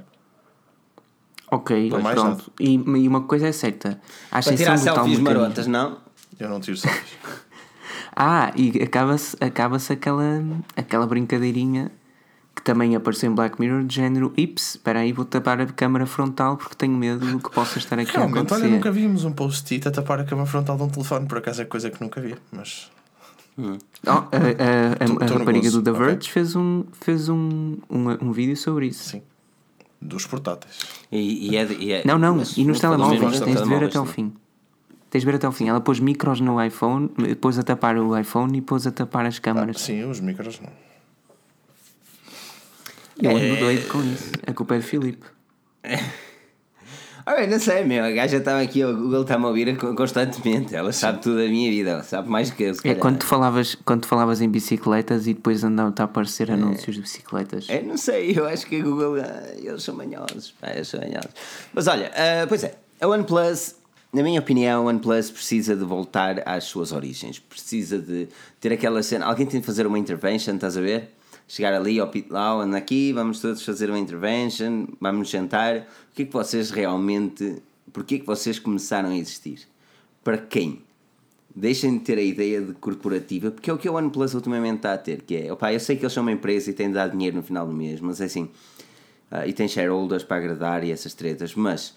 Ok, mais pronto. E, e uma coisa é certa: a Para tirar selfies marotas, não? Eu não tiro selfies. Ah, e acaba-se acaba aquela, aquela brincadeirinha que também apareceu em Black Mirror de género Ips, espera aí, vou tapar a câmara frontal porque tenho medo do que possa estar aqui a Realmente, acontecer. olha, nunca vimos um post-it a tapar a câmera frontal de um telefone. Por acaso é coisa que nunca vi. Mas Oh, a, a, a, a, rapariga do The. Verge fez, um, fez um, um, um vídeo sobre isso. sim. Dos portáteis. E, e é, e é- Não, não, mas e nos telemóveis, tens de ver até ao também. fim. Tens de ver até ao fim. Ela pôs micros no iPhone, pôs a tapar o iPhone e pôs a tapar as Ah, câmaras. sim, os micros não. Eu É. ando doido com isso. A culpa é de Filipe. Ah, bem, não sei, meu. A gaja estava aqui, o Google está-me a ouvir constantemente. Ela sabe tudo da minha vida, ela sabe mais que eu. É quando tu falavas, quando tu falavas em bicicletas e depois andam-te a aparecer anúncios de bicicletas. É, não sei, eu acho que a Google, ah, eles são manhosos, pá, eles são manhosos. Mas olha, ah, pois é, a OnePlus, na minha opinião, a OnePlus precisa de voltar às suas origens, precisa de ter aquela cena, alguém tem de fazer uma intervention, estás a ver? Chegar ali ao pit lá, aqui, vamos todos fazer uma intervention, vamos nos sentar. O que é que vocês realmente, porquê é que vocês começaram a existir? Para quem? Deixem de ter a ideia de corporativa, porque é o que a OnePlus ultimamente está a ter, que é, opá, eu sei que eles são uma empresa e têm de dar dinheiro no final do mês, mas é assim, ah, e tem shareholders para agradar e essas tretas, mas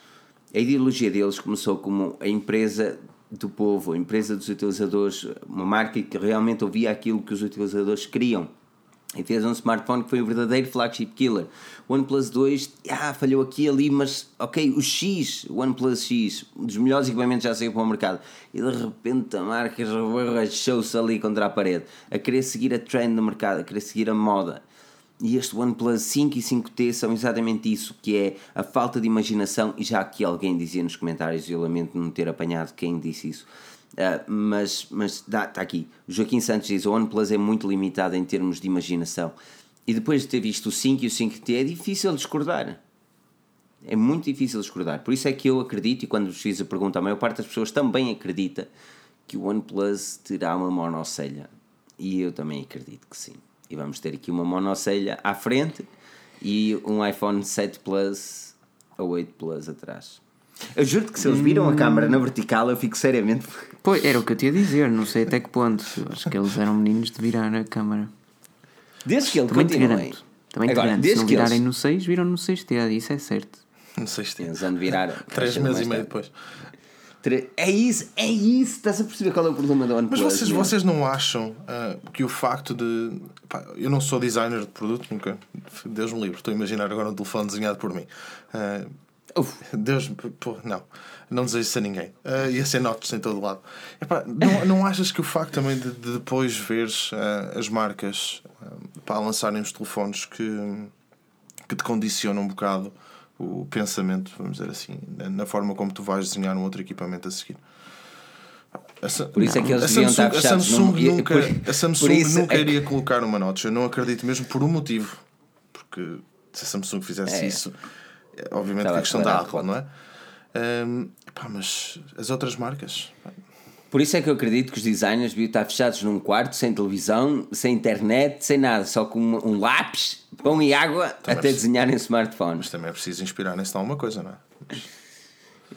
a ideologia deles começou como a empresa do povo, a empresa dos utilizadores, uma marca que realmente ouvia aquilo que os utilizadores queriam. E fez um smartphone que foi o verdadeiro flagship killer. O OnePlus 2, ah, falhou aqui e ali, mas ok, o X, o OnePlus X, um dos melhores equipamentos já saiu para o mercado. E de repente a marca rachou-se ali contra a parede, a querer seguir a trend do mercado, a querer seguir a moda. E este OnePlus 5 e 5T são exatamente isso, que é a falta de imaginação, e já aqui alguém dizia nos comentários, eu lamento não ter apanhado quem disse isso, ah, mas mas está aqui. O Joaquim Santos diz: o OnePlus é muito limitado em termos de imaginação. E depois de ter visto o 5 e o 5T, é difícil discordar. É muito difícil discordar. Por isso é que eu acredito, e quando vos fiz a pergunta, a maior parte das pessoas também acredita que o OnePlus terá uma monocelha. E eu também acredito que sim. E vamos ter aqui uma monocelha à frente e um iPhone 7 Plus ou 8 Plus atrás. Eu juro que se eles viram a câmara na vertical, eu fico seriamente. Pois, era o que eu te ia dizer, não sei até que ponto. Acho que eles eram meninos de virar a câmara. Desde que ele Também te garanto. Também te Agora, garanto. Se desde não que virarem eles. no 6, viram no 6T, isso é certo. Se tem. Eles andam de virar. Três meses e meio depois. É isso, é isso. Estás a perceber qual é o problema do OnePlus? Mas vocês, meu? vocês não acham ah, que o facto de. pá, eu não sou designer de produto, nunca. Deus me livre, estou a imaginar agora um telefone desenhado por mim. Uf. Deus, pô, não. Não desejo isso a ninguém. Ia ser notas em todo lado. Epá, não, não achas que o facto também de, de depois veres ah, as marcas ah, para lançarem os telefones que, que te condicionam um bocado o pensamento, vamos dizer assim, na, na forma como tu vais desenhar um outro equipamento a seguir? A Por isso é que eles a deviam Samsung, estar a Samsung num- nunca, por- a Samsung isso nunca é que- iria colocar uma notch. Eu não acredito mesmo por um motivo. Porque se a Samsung fizesse É. isso, é, obviamente Estava que a questão da declarado Apple, não é? Ahm, pá, mas as outras marcas. Por isso é que eu acredito que os designers deviam estar fechados num quarto, sem televisão, sem internet, sem nada, só com um, um lápis, pão e água até mas- desenharem smartphones. Mas também é preciso inspirar-se em alguma coisa, não é?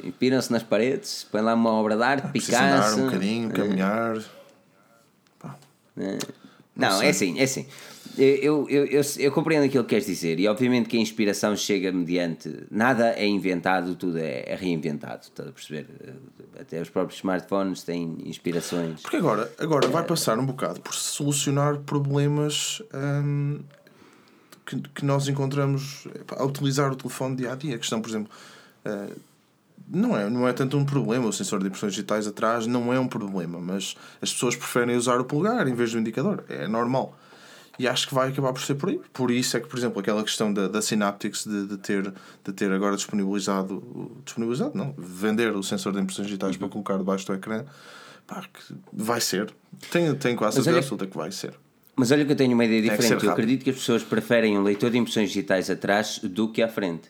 Inspiram-se nas paredes, põem lá uma obra de arte, Preciso andar Picasso. um bocadinho, caminhar. Não, sei. é assim, é assim. Eu, eu, eu, eu compreendo aquilo que queres dizer e obviamente que a inspiração chega mediante. Nada é inventado, tudo é, é reinventado. Estás a perceber? Até os próprios smartphones têm inspirações. Porque agora, agora vai passar um bocado por solucionar problemas hum, que, que nós encontramos a utilizar o telefone dia a dia. A questão, por exemplo, eh, não, é, não é tanto um problema. O sensor de impressões digitais atrás não é um problema, mas as pessoas preferem usar o polegar em vez do indicador. É normal. E acho que vai acabar por ser por aí. Por isso é que, por exemplo, aquela questão da, da Synaptics de, de, ter, de ter agora disponibilizado, disponibilizado, não, vender o sensor de impressões digitais para colocar debaixo do ecrã, pá, que vai ser. Tenho, tenho quase certeza olha- absoluta que vai ser. Mas olha que eu tenho uma ideia diferente. Eu acredito que as pessoas preferem um leitor de impressões digitais atrás do que à frente.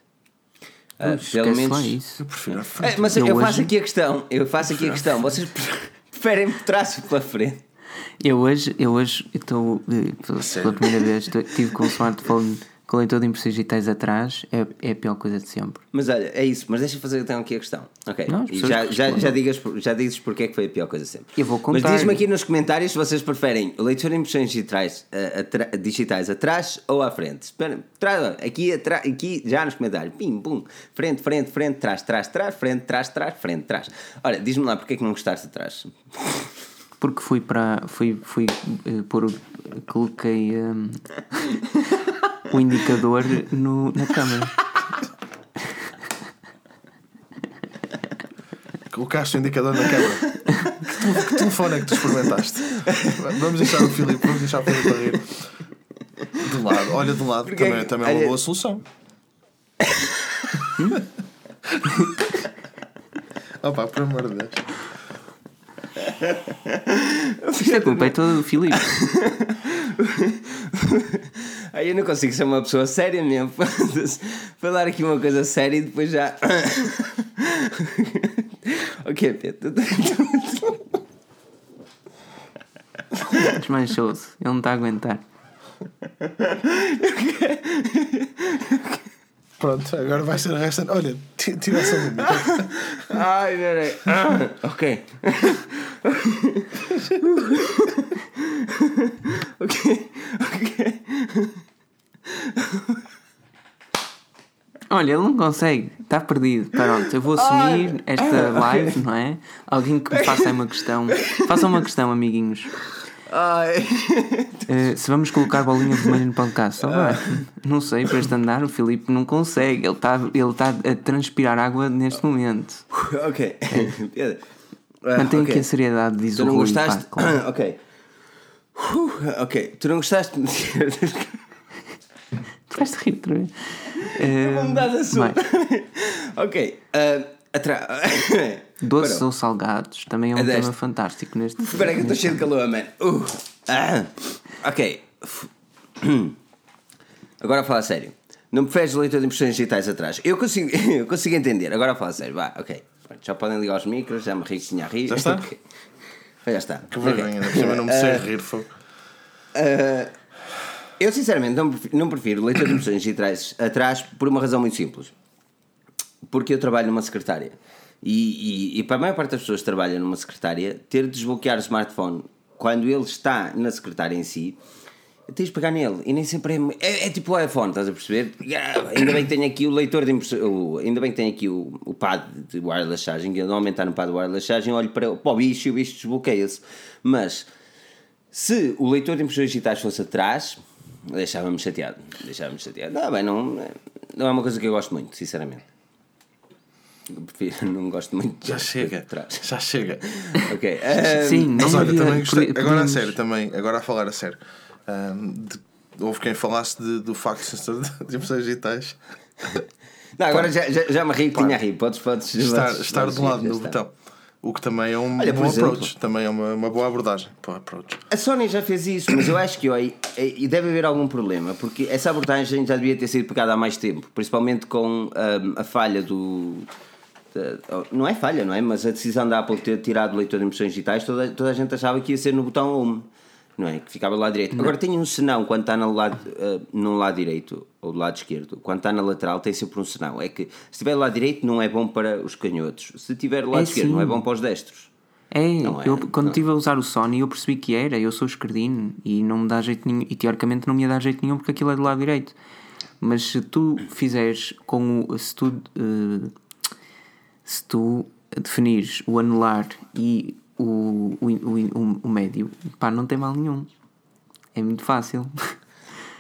Ah, Pois, pelo menos. isso. Eu prefiro a É, frente. mas Eu eu, hoje- faço aqui a questão. Eu faço aqui a questão. Vocês preferem por trás ou pela frente? Eu hoje, eu hoje estou eh, pela primeira vez, tive com o smartphone com leitor de impressões digitais atrás, é, é a pior coisa de sempre. Mas olha, é isso. Mas deixa-me fazer então aqui a questão. Ok. Não, e já, já, já, digas, já dizes porque é que foi a pior coisa sempre. Eu vou Mas contar. diz-me aqui nos comentários se vocês preferem o leitor de impressões digitais, eh, atra- digitais atrás ou à frente. Espera, aqui, atra- aqui já nos comentários. Pim, pum. Frente, frente, frente, trás, trás, trás, frente, trás, trás, frente, trás. Olha, diz-me lá porque é que não gostaste de trás. Porque fui para. Fui, fui eh, pôr. o- Coloquei hum, o indicador no, na câmera. Colocaste o indicador na câmera. que, que telefone é que tu experimentaste? Vamos deixar o Filipe, vamos deixar o Filipe a rir. De lado, olha de lado, Porque é também, que- também é uma olha- boa solução. Opa, por amor de Deus. Isto é culpa é toda do Filipe. Aí eu não consigo ser uma pessoa séria mesmo. Falar aqui uma coisa séria e depois já. ok, Pedro. Desmanchou-se. Ele não está a aguentar. Pronto, agora vai ser a resta. Olha, ti- tira essa música. Ai, peraí. Ah, ok. ok, ok. Olha, ele não consegue, está perdido. Pronto, eu vou assumir esta live, não é? Alguém que me faça aí uma questão. Façam uma questão, amiguinhos. Eh, se vamos colocar bolinha vermelha no podcast, só vai. Não sei, para este andar, o Filipe não consegue. Ele está ele tá a transpirar água neste momento. ok. Ah, Mantém ok. aqui a seriedade, diz Tu o não Rui. gostaste? pá, claro. ok. Uh, ok. Tu não gostaste Tu vais-te rir outra vez. Eh, Vou mudar de assunto. vai. ok. ah, atra... Doces Parou. ou salgados também é um É deste. tema fantástico neste. Espera que eu estou cheio de calor, man. Uh. Ah. Ok. Agora a falar a sério. Não preferes o leitor de impressões digitais atrás? Eu consigo, eu consigo entender. Agora a falar a sério. Vá, ok. Pronto, Já podem ligar os micros, já me ri tinha a rir. Já está? Ok. Já está. Que vergonha, ainda cima não me sei rir. fogo. Eu sinceramente não prefiro, não prefiro leitor de impressões digitais atrás por uma razão muito simples. Porque eu trabalho numa secretária. E, e, e para a maior parte das pessoas que trabalham numa secretária, ter de desbloquear o smartphone quando ele está na secretária em si, tens de pegar nele. E nem sempre é, é, é tipo o iPhone, estás a perceber? Ah, Ainda bem que tenho aqui o leitor de impressão, ainda bem que tenho aqui o, o pad de wireless charging. Eu normalmente está no pad de wireless charging, olho para, para o bicho e o bicho desbloqueia-se. Mas se o leitor de impressões digitais fosse atrás, deixava-me chateado. Deixava-me chateado. Não, bem, não, não é uma coisa que eu gosto muito, sinceramente. Eu prefiro, não gosto muito de Já chega. atrás. Já chega. Ok. ah, Sim, não Mas olha, havia- também gostei, agora a sério, também, agora a falar a sério. Ahm, de- houve quem falasse de- do facto de de impressões digitais Não, agora já, já, já me ri que tinha a rir. Podes, podes, estar, podes- estar podes do lado do botão. O que também é um Olha, bom exemplo- approach. Também é uma, uma boa abordagem para approach. A Sony já fez isso, mas eu acho que oi, e deve haver algum problema, porque essa abordagem já devia ter sido pegada há mais tempo, principalmente com hum, a falha do. Não é falha, não é? Mas a decisão da Apple ter tirado o leitor de impressões digitais, toda, toda a gente achava que ia ser no botão Home, não é? Que ficava do lado direito. Agora tem um senão quando está no lado, uh, no lado direito ou do lado esquerdo, quando está na lateral, tem sempre um senão. É que se estiver do lado direito, não é bom para os canhotos, se estiver do lado É esquerdo, não é sim. bom para os destros. É, Não é, eu, quando não. estive a usar o Sony eu percebi que era, eu sou esquerdino e não me dá jeito nenhum, e teoricamente não me ia dar jeito nenhum porque aquilo é do lado direito. Mas se tu fizeres com o. Se tu, eh, se tu definires o anular e o, o, o, o, o médio, pá, não tem mal nenhum. É muito fácil.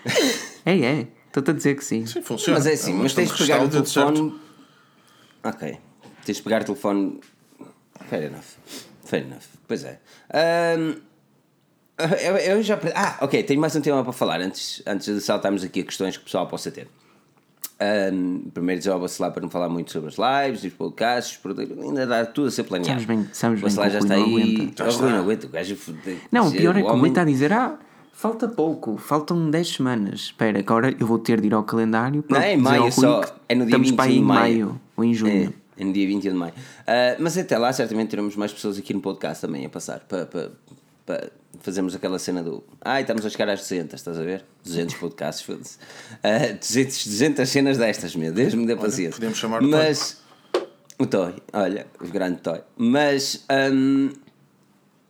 é, é. Estou-te a dizer que sim. Sim, funciona. Mas é assim, uma mas tens de pegar o telefone. Ok. Tens de pegar o telefone. Fair enough. Fair enough. Pois é. Ahm, eu, eu já. Ah, ok. Tenho mais um tema para falar antes, antes de saltarmos aqui a questões que o pessoal possa ter. Ahm, primeiro dizer ao Bacelar para não falar muito sobre as lives, os podcasts, os produtos, ainda dá tudo a ser planeado. Sabes bem- que já o está aí. aguenta. O Rui não aguenta. O gajo. Não, o pior é que o homem- está a dizer: ah, falta pouco, faltam 10 semanas. Espera, agora eu vou ter de ir ao calendário para Não, é em maio só. É no dia estamos 21 para aí de em maio. maio ou em junho. É, é no dia 21 de maio. Ah, mas até lá, certamente teremos mais pessoas aqui no podcast também a passar para, fazermos aquela cena do. Ai, estamos a chegar às 200, estás a ver? 200 podcasts, foda-se. Ah, 200, 200 cenas destas, meu Deus, me dê paciência. podíamos chamar o Mas. O Toy, olha, o grande Toy. Mas. hum,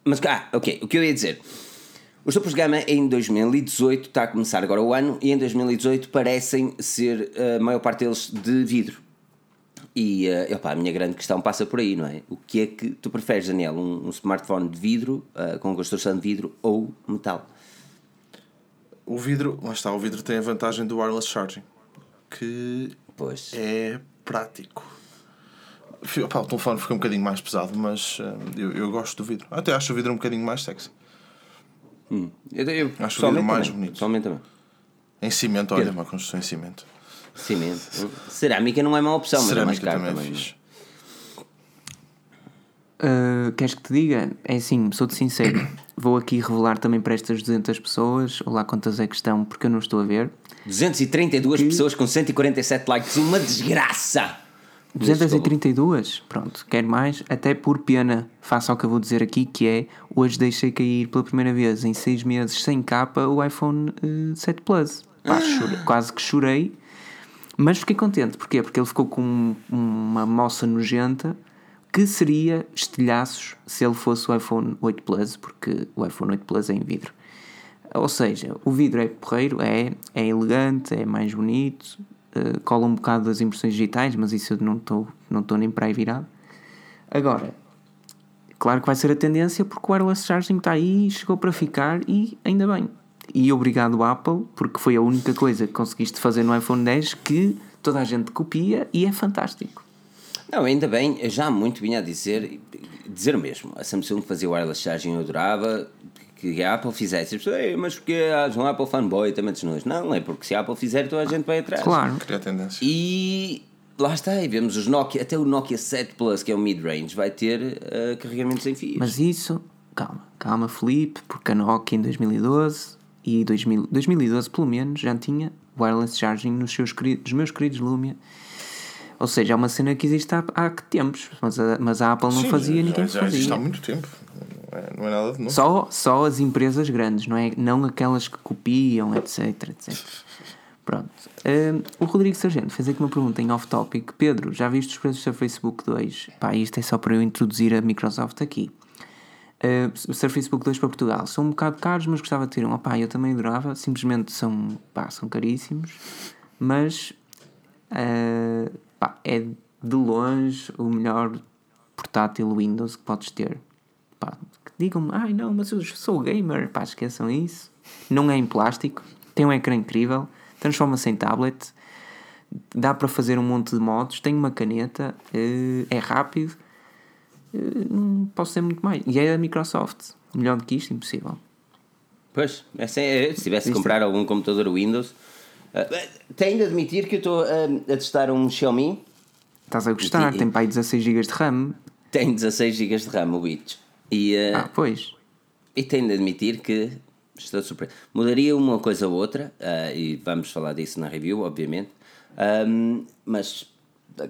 mas, ah, ok, o que eu ia dizer. Os topos de gama em 2018 está a começar agora o ano e em 2018 parecem ser a maior parte deles de vidro. E eh, opá, a minha grande questão passa por aí, não é? O que é que tu preferes, Daniel? Um, um smartphone de vidro, eh, com construção de vidro ou metal? O vidro, lá está, o vidro tem a vantagem do wireless charging, que Pois. é prático. Opá, o telefone fica um bocadinho mais pesado, mas hum, eu, eu gosto do vidro. Até acho o vidro um bocadinho mais sexy. Hum. Eu, eu, Acho o vidro mais também, bonito. Pessoalmente também. Em cimento, olha, uma construção em cimento. Cimento. Cerâmica não é má opção, mas é mais Cerâmica caro também é também. fixe. Uh, queres que te diga? É assim, sou-te sincero. Vou aqui revelar também para estas 200 pessoas, ou lá quantas é que estão, porque eu não estou a ver. 232 pessoas com 147 likes, uma desgraça! 232? Pronto, quero mais, até por pena. Faça o que eu vou dizer aqui, que é hoje deixei cair pela primeira vez em 6 meses sem capa o iPhone eh, 7 Plus. Pá, chorei- quase que chorei, mas fiquei contente. Porquê? Porque ele ficou com um- uma moça nojenta que seria estilhaços se ele fosse o iPhone 8 Plus, porque o iPhone 8 Plus é em vidro. Ou seja, o vidro é porreiro, é, é elegante, é mais bonito, eh, cola um bocado das impressões digitais, mas isso eu não estou não nem para aí virado. Agora, claro que vai ser a tendência porque o wireless charging está aí, chegou para ficar e ainda bem. E obrigado Apple, porque foi a única coisa que conseguiste fazer no iPhone 10 que toda a gente copia e é fantástico. Não, ainda bem, eu já muito vinha a dizer, dizer o mesmo. A Samsung fazia wireless charging, eu adorava que a Apple fizesse. As pessoas, "Ei, mas porque és um Apple fanboy também dos nós? Não, é porque se a Apple fizer, toda a gente vai atrás. Claro. Cria tendência. E lá está, e vemos os Nokia, até o Nokia 7 Plus, que é o mid-range, vai ter eh, carregamentos sem fios. Mas isso, calma, calma Felipe, porque a Nokia em 2012 e 2000, 2012 pelo menos já tinha wireless charging nos, seus, queridos- nos meus queridos Lumia. Ou seja, é uma cena que existe há, há que tempos, mas a, mas a Apple não Sim, fazia, já, ninguém já existe há fazia. muito tempo. Não é, não é nada de novo. Só, só as empresas grandes, não é? Não aquelas que copiam, etc, etc. Pronto. Hum, o Rodrigo Sargento fez aqui uma pergunta em off-topic. Pedro, já viste os preços da Facebook 2? Pá, isto é só para eu introduzir a Microsoft aqui. Uh, o Surface Book 2 para Portugal. São um bocado caros, mas gostava de ter um. Opá, eu também adorava, simplesmente são, pá, são caríssimos, mas uh, pá, é de longe o melhor portátil Windows que podes ter. Digam-me, ai não, mas eu sou gamer, pá, esqueçam isso. Não é em plástico, tem um ecrã incrível, transforma-se em tablet, dá para fazer um monte de modos, tem uma caneta, uh, é rápido não posso ser muito mais. E é a Microsoft. Melhor do que isto, impossível. Pois, é, se tivesse de comprar algum computador Windows. Uh, tenho de admitir que eu estou a, a testar um Xiaomi. Estás a gostar, e, tem para aí 16 GB de RAM. Tem 16 GB de RAM, o Bitch. E, uh, ah, pois. E tenho de admitir que estou surpreso. Mudaria uma coisa ou outra, uh, e vamos falar disso na review, obviamente. Um, mas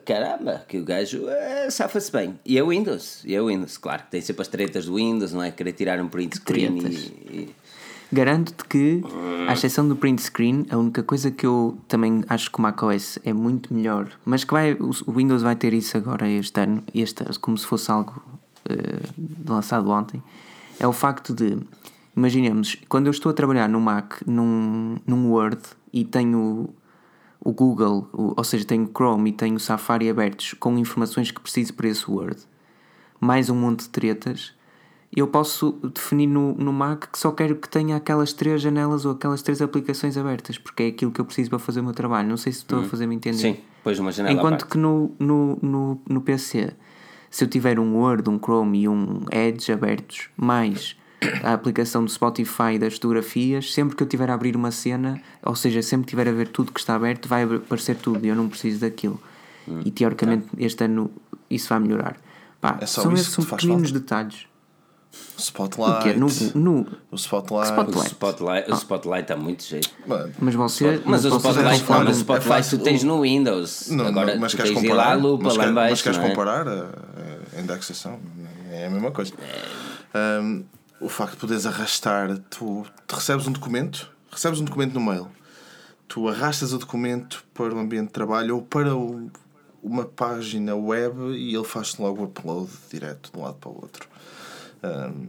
caramba, que o gajo é, safa-se bem. E é o Windows, e é o Windows, claro, tem sempre as tretas do Windows, não é? Querer tirar um print screen e, e... Garanto-te que, à exceção do print screen, a única coisa que eu também acho que o macOS é muito melhor, mas que vai, o Windows vai ter isso agora este ano, este, como se fosse algo uh, lançado ontem, é o facto de, imaginemos, quando eu estou a trabalhar no Mac, num, num Word, e tenho o Google, o, ou seja, tenho Chrome e tenho Safari abertos com informações que preciso para esse Word, mais um monte de tretas, eu posso definir no, no Mac que só quero que tenha aquelas três janelas ou aquelas três aplicações abertas, porque é aquilo que eu preciso para fazer o meu trabalho. Não sei se estou hum. a fazer-me entender. Sim, pois uma janela Enquanto que no, no, no, no PC, se eu tiver um Word, um Chrome e um Edge abertos, mais a aplicação do Spotify das fotografias, sempre que eu tiver a abrir uma cena, ou seja, sempre que tiver a ver tudo que está aberto, vai aparecer tudo e eu não preciso daquilo. Hum, e teoricamente tá. este ano isso vai melhorar. Pá, é são esses são pequeninos falta. detalhes. Spotlight. O quê? No, no, o Spotlight. Spotlight. O Spotlight, o spotlight está muito jeito. Mas você. Mas, o Spotlight, não, mas o Spotlight tu tens no Windows. Não, Agora mas tu queres tens comparar, lá a lupa mas, lá embaixo. Mas queres não é? comparar a, a indexação? É a mesma coisa. É. Um, o facto de poderes arrastar, tu, tu recebes um documento, recebes um documento no mail, tu arrastas o documento para o ambiente de trabalho ou para o, uma página web e ele faz-te logo o upload direto de um lado para o outro. Um,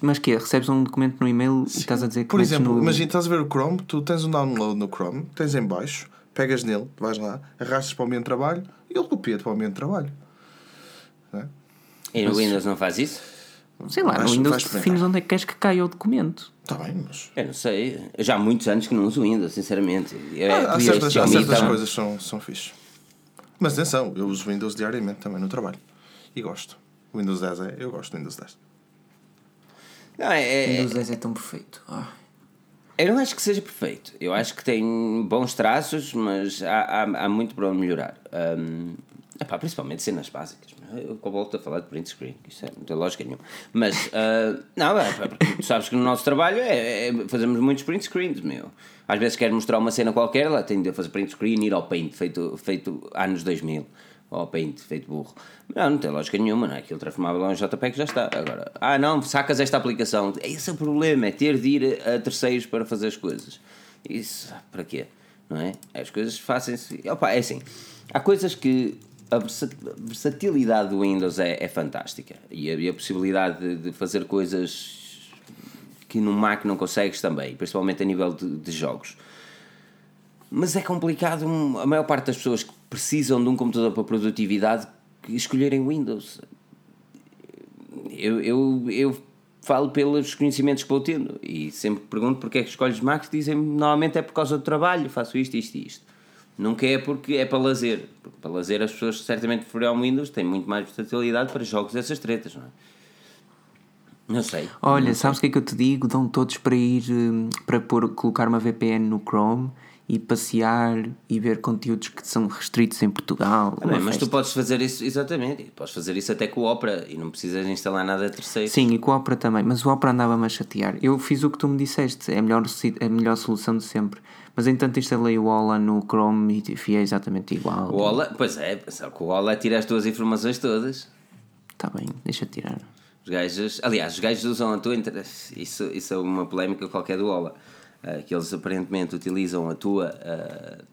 mas que é? Recebes um documento no e-mail sim. e estás a dizer que Por exemplo, no... imagina, estás a ver o Chrome, tu tens um download no Chrome, tens em baixo, pegas nele, vais lá, arrastas para o ambiente de trabalho e ele copia-te para o ambiente de trabalho. É? E no mas... Windows não faz isso? Sei lá, no Windows defines onde é que queres que caia o documento. Está bem, mas. Eu não sei. Já há muitos anos que não uso Windows, sinceramente. Ah, há certas, há certas coisas que são, são fixe. Mas atenção, eu uso Windows diariamente também no trabalho. E gosto. O Windows 10 é. Eu gosto do Windows 10. Não, é, é, Windows 10 é tão perfeito. Ah. Eu não acho que seja perfeito. Eu acho que tem bons traços, mas há, há, há muito para melhorar. Um, epá, principalmente cenas básicas. Eu volto a falar de print screen, isso é, não tem lógica nenhuma. Mas, uh, não, é, porque tu sabes que no nosso trabalho é, é, fazemos muitos print screens, meu. Às vezes quero mostrar uma cena qualquer, lá tenho de fazer print screen e ir ao Paint, feito, feito anos 2000. Ou Paint, feito burro. Não, não tem lógica nenhuma, não é? Aquilo transformava lá um JPEG já está. Agora, ah não, sacas esta aplicação. Esse é o problema, é ter de ir a terceiros para fazer as coisas. Isso, para quê? Não é? As coisas fazem-se. Opa, é assim. Há coisas que a versatilidade do Windows é, é fantástica e a, e a possibilidade de, de, fazer coisas que no Mac não consegues também, principalmente a nível de, de jogos. Mas é complicado, a maior parte das pessoas que precisam de um computador para produtividade escolherem Windows. Eu, eu, eu falo pelos conhecimentos que vou tendo e sempre pergunto porque é que escolhes Mac, dizem normalmente é por causa do trabalho, faço isto, isto e isto. Nunca é porque é para lazer. Porque para lazer as pessoas certamente preferirão Windows, têm muito mais versatilidade para jogos dessas tretas, não é? Não sei. Olha, não sabes o que é que eu te digo? Dão todos para ir hum, para pôr, colocar uma VPN no Chrome e passear e ver conteúdos que são restritos em Portugal. Ah, bem, mas tu podes fazer isso, exatamente, podes fazer isso até com o Opera e não precisas instalar nada terceiro. Sim, e com o Opera também, mas o Opera andava-me a chatear. Eu fiz o que tu me disseste, é a melhor, é a melhor solução de sempre. Mas entanto instalei o Ola no Chrome e é exatamente igual. O Ola, pois é, só que o Ola tira as tuas informações todas. Está bem, deixa tirar. Os gajos, aliás, os gajos usam a tua. Isso, isso é uma polémica qualquer do Ola. uh, que eles aparentemente utilizam a tua, uh,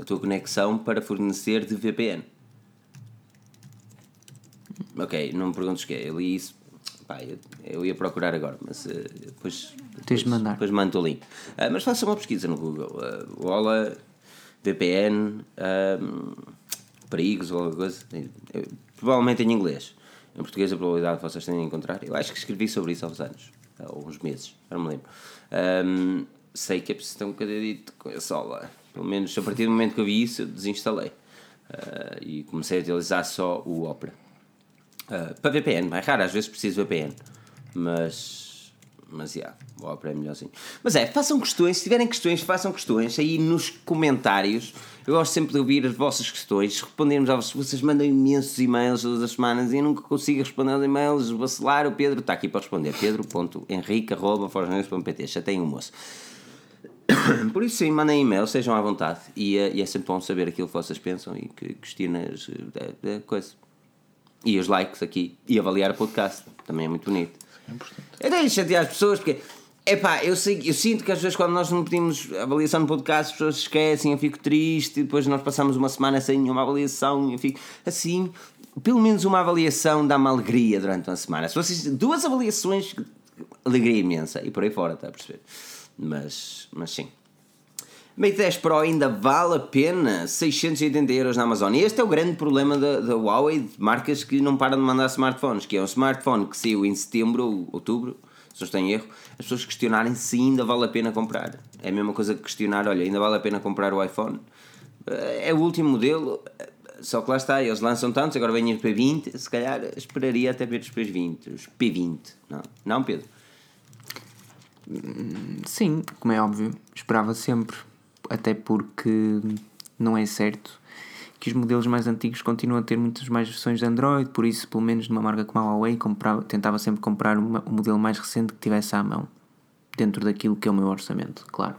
a tua conexão para fornecer de VPN. Ok, não me perguntes o que é, eu li isso. Pá, eu, eu ia procurar agora, mas uh, depois, Tens de mandar. depois mando o link. Uh, mas faça uma pesquisa no Google. Uh, Ola, VPN, um, perigos ou alguma coisa. Eu- provavelmente em inglês. Em português a probabilidade de vocês terem de encontrar. Eu acho que escrevi sobre isso há uns anos. Há uns meses, não me lembro. Um, sei que é preciso ter um bocadinho com esse Ola. Pelo menos a partir do momento que eu vi isso, eu desinstalei. E comecei a utilizar só o Opera. Uh, para VPN, é raro, às vezes preciso VPN. Mas. Mas, yeah, Opera é melhorzinho. Mas é, façam questões, se tiverem questões, façam questões aí nos comentários. Eu gosto sempre de ouvir as vossas questões, respondermos a vocês. Vocês mandam imensos e-mails todas as semanas e eu nunca consigo responder aos e-mails. Vacilar, o Pedro está aqui para responder. Pedro.henrique.forjanews.pt. Já tem o moço. Por isso, sim, mandem e-mail, sejam à vontade. E, eh, e é sempre bom saber aquilo que vocês pensam e que questionem as eh, coisas. E os likes aqui. E avaliar o podcast. Também é muito bonito. É importante. De chatear as pessoas porque. Epá, eu, sei, eu sinto que às vezes quando nós não pedimos avaliação no podcast as pessoas esquecem, eu fico triste, depois nós passamos uma semana sem nenhuma avaliação eu fico assim. Pelo menos uma avaliação dá-me alegria durante uma semana. Se vocês. Duas avaliações, alegria imensa e por aí fora, está a perceber? Mas, mas sim. Mate 10 Pro ainda vale a pena 680 euros na Amazon. E este é o grande problema da, da Huawei, de marcas que não param de mandar smartphones, que é um smartphone que saiu em setembro ou outubro, se não estou em erro, as pessoas questionarem se ainda vale a pena comprar. É a mesma coisa que questionar, olha, ainda vale a pena comprar o iPhone? É o último modelo, só que lá está, eles lançam tantos, agora vem os P20, se calhar esperaria até ver os P20, os P20, não, não Pedro? Sim, como é óbvio, esperava sempre, até porque não é certo que os modelos mais antigos continuam a ter muitas mais versões de Android, por isso, pelo menos numa marca como a Huawei, comprava, tentava sempre comprar uma, o modelo mais recente que tivesse à mão, dentro daquilo que é o meu orçamento, claro.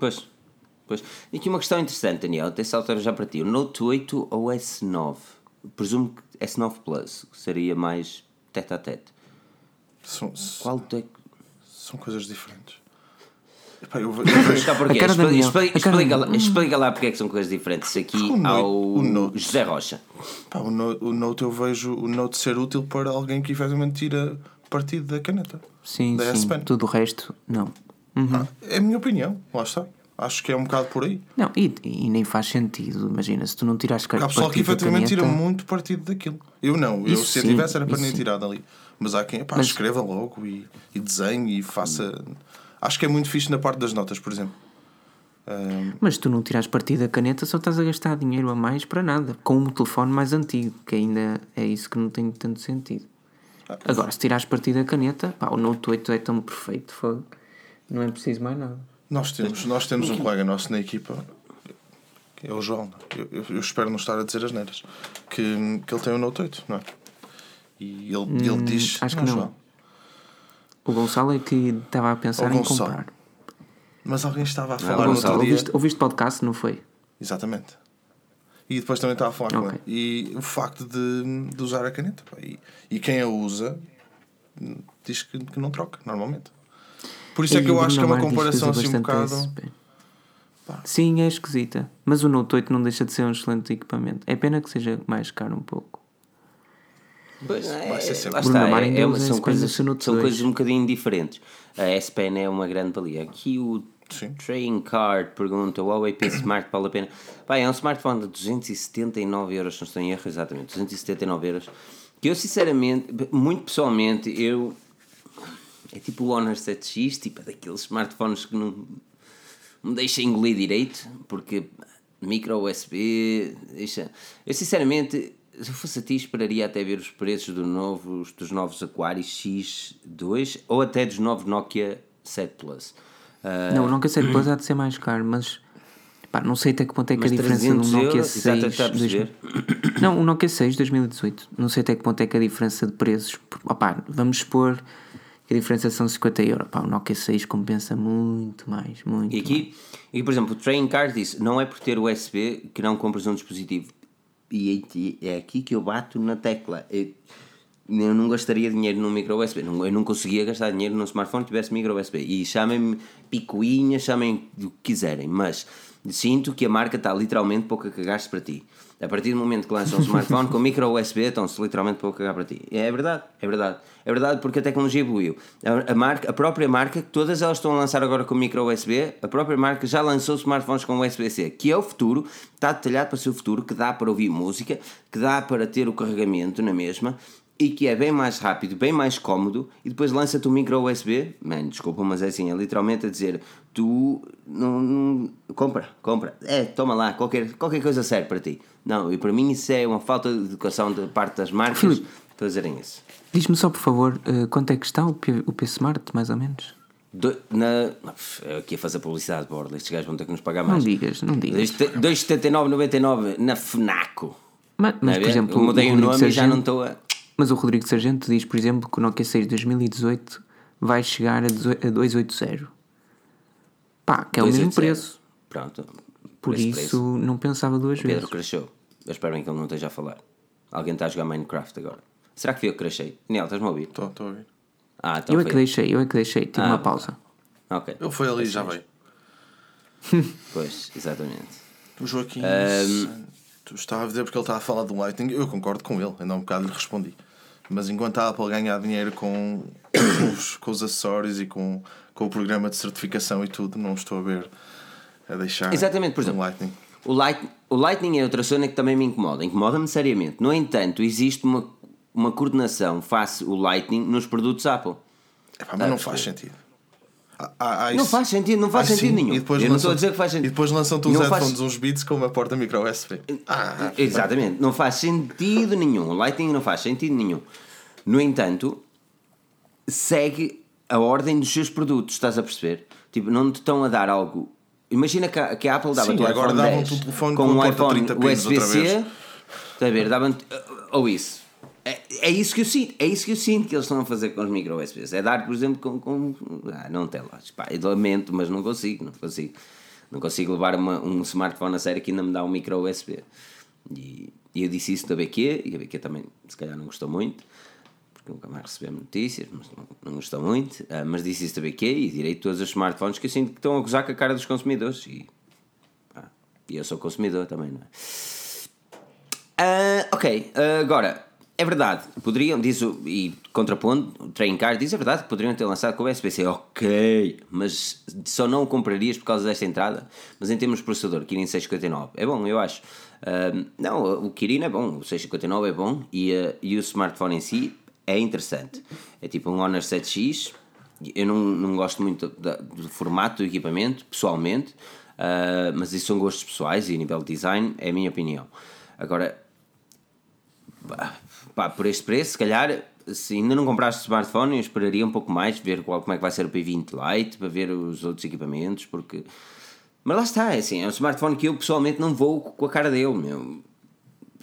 Pois, pois. E aqui uma questão interessante, Daniel, até saltar já para ti. O Note 8 ou S9? Presumo que S9 Plus seria mais tete a tete. São, Qual é que. são coisas diferentes. Epá, eu. Então porquê? A cara da Expli- Daniel, expli- a cara Explica, da- lá, explica lá porque é que são coisas diferentes aqui O Note- ao o Note. José Rocha. Pá, o, Note, o Note eu vejo o Note ser útil para alguém que efetivamente tira partido da caneta. Sim, da sim, S-Pen. tudo o resto, não. Uhum. Ah, é a minha opinião, lá está. Acho que é um bocado por aí. Não, e, e nem faz sentido, imagina, se tu não tiras Há pessoal que partido da efetivamente tira muito partido daquilo. Eu não, eu se eu tivesse era para nem tirar dali. Mas há quem pá, Mas- escreva logo e, e desenhe e faça. Acho que é muito fixe na parte das notas, por exemplo. Mas tu não tiras partido da caneta, só estás a gastar dinheiro a mais para nada. Com um telefone mais antigo, que ainda é isso que não tem tanto sentido. Agora, se tirares partido da caneta, pá, o Note 8 é tão perfeito, fogo. não é preciso mais nada. nós temos, nós temos um colega nosso na equipa, que é o João. não? Eu, eu- espero não estar a dizer as neiras, que, que ele tem o Note 8, não é? E ele, ele diz. Hum, acho que não. João. O Gonçalo é que estava a pensar O em Gonçalo. comprar. Mas alguém estava a falar no Gonçalo. outro dia. Ouviste, ouviste podcast, não foi? Exatamente. E depois também estava a falar com Ok. ele. E o facto de, de usar a caneta. pá, E, e quem a usa diz que, que não troca, normalmente. Por isso é E que eu acho que é uma comparação assim um bocado. Sim, é esquisita. Mas o Note 8 não deixa de ser um excelente equipamento. É pena que seja mais caro um pouco. Pois, vai ser é, sempre. Bruno está, é, é uma- são, coisas, são 2. coisas um bocadinho diferentes. A S Pen é uma grande valia. Aqui o Sim. Train Card pergunta: o Huawei P Smart vale a pena? Pá, é um smartphone de 279 euros, se não estou em erro, exatamente, 279 euros. Que eu, sinceramente, muito pessoalmente, eu. É tipo o Honor 7X, tipo, é daqueles smartphones que não me deixa engolir direito, porque micro USB, deixa. Eu sinceramente, se eu fosse a ti, esperaria até ver os preços do novos, dos novos Aquarius X2 ou até dos novos Nokia 7 Plus. Ah, Não, o Nokia 7 Plus há de ser mais caro, mas pá, não sei até que ponto é que a diferença 300 Nokia euros, exato, 6. está a perceber? 2000 Não, o Nokia 6 2018. Não sei até que ponto é que a diferença de preços. Opá, vamos supor que a diferença são 50 euros. Pá, o Nokia 6 compensa muito mais. Muito E aqui, e, por exemplo, o Train Card diz: não é por ter USB que não compras um dispositivo. E é- aqui que eu bato na tecla. É- eu não gastaria dinheiro num micro USB. Eu não conseguia gastar dinheiro num smartphone que tivesse micro USB. E chamem-me picuinha, chamem o que quiserem, mas sinto que a marca está literalmente pouco a cagar-se para ti. A partir do momento que lançam um smartphone com micro USB, estão-se literalmente pouco a cagar para ti. É verdade, é verdade. É verdade porque a tecnologia evoluiu. A, a marca, a própria marca, todas elas estão a lançar agora com micro USB, a própria marca já lançou smartphones com USB-C, que é o futuro, está detalhado para ser o futuro, que dá para ouvir música, que dá para ter o carregamento na mesma e que é bem mais rápido, bem mais cómodo, e depois lança-te um micro USB, man, desculpa, mas é assim, é literalmente a dizer, tu não, não- compra, compra, é, toma lá, qualquer, qualquer coisa serve para ti. Não, e para mim isso é uma falta de educação da parte das marcas Filipe. fazerem isso. Diz-me só, por favor, eh, quanto é que está o P, o P Smart, mais ou menos? Do, na, eu aqui a fazer publicidade, borda, estes gajos vão ter que nos pagar Não mais. digas, não digas. 2,79,99 na FNACO. Mas, mas, Não é por exemplo, eu mudei o, nome e já não estou a. Mas o Rodrigo Sargento diz, por exemplo, que o Nokia 6 2018 vai chegar a 18 a 280. Pá, que é o mesmo 2,80. preço. Pronto. Por isso, preço. não pensava duas Pedro vezes. crashou. Eu espero bem que ele não esteja a falar. Alguém está a jogar Minecraft agora. Será que fui eu que crashei? Daniel, estás-me a ouvir? Estou a ouvir. Ah, então Eu é foi. que deixei, eu é que deixei. Tive Ah, uma pausa. Ok. Ele foi ali e já veio. Pois, exatamente. O Joaquim. Santos estava a dizer porque ele estava a falar do Lightning. Eu concordo com ele, ainda há um bocado lhe respondi. Mas enquanto a Apple ganhar dinheiro com, com, os, com os acessórios e com, com o programa de certificação e tudo, não estou a ver a deixar Exatamente, por um exemplo. Lightning. O, light, o Lightning é outra zona que também me incomoda. Incomoda-me seriamente. No entanto, existe uma, uma coordenação face o Lightning nos produtos Apple. Epá, mas não faz sentido. Há- há- há Não faz sentido, não faz Ah, sentido sim, nenhum. E depois Eu não lançam- estou a dizer que faz sentido. E depois lançam-te uns Não faz- headphones, uns beats com uma porta micro USB. Ah, Exatamente, não faz sentido nenhum. O Lightning não faz sentido nenhum. No entanto, segue a ordem dos seus produtos, estás a perceber? Tipo, não te estão a dar algo. Imagina que a, que a Apple dava-te Sim, o agora iPhone davam-te 10 o telefone com um iPhone 30 pins outra USB-C, a ver? Davam ou isso. É, é isso que eu sinto, é isso que eu sinto que eles estão a fazer com os micro USBs. É dar, por exemplo, com. com ah, não tem. Pá, eu lamento, mas não consigo, não consigo. Não consigo levar uma- um smartphone a sério que ainda me dá um micro USB. E, e eu disse isso da BQ, e a BQ também, se calhar, não gostou muito, porque nunca mais recebemos notícias, mas não, não gostou muito. ah, mas disse isso da BQ e direi todos os smartphones que eu sinto que estão a gozar com a cara dos consumidores. E, pá, e eu sou consumidor também, não é? Ah, ok, ah, agora, é verdade, poderiam, diz o, e contrapondo, o Train Card diz, é verdade que poderiam ter lançado com o USB-C, ok, mas só não o comprarias por causa desta entrada, mas em termos de processador, Kirin 659, é bom, eu acho. Ah, não, o Kirin é bom, o 659 é bom e, ah, e o smartphone em si é interessante. É tipo um Honor 7X, eu não, não gosto muito da- do formato do equipamento, pessoalmente, ah, mas isso são gostos pessoais e a nível de design é a minha opinião. Agora, pá, por este preço, se calhar, se ainda não compraste smartphone, eu esperaria um pouco mais, ver qual, como é que vai ser o P20 Lite, para ver os outros equipamentos, porque. Mas lá está, é assim, é um smartphone que eu pessoalmente não vou com a cara dele, meu.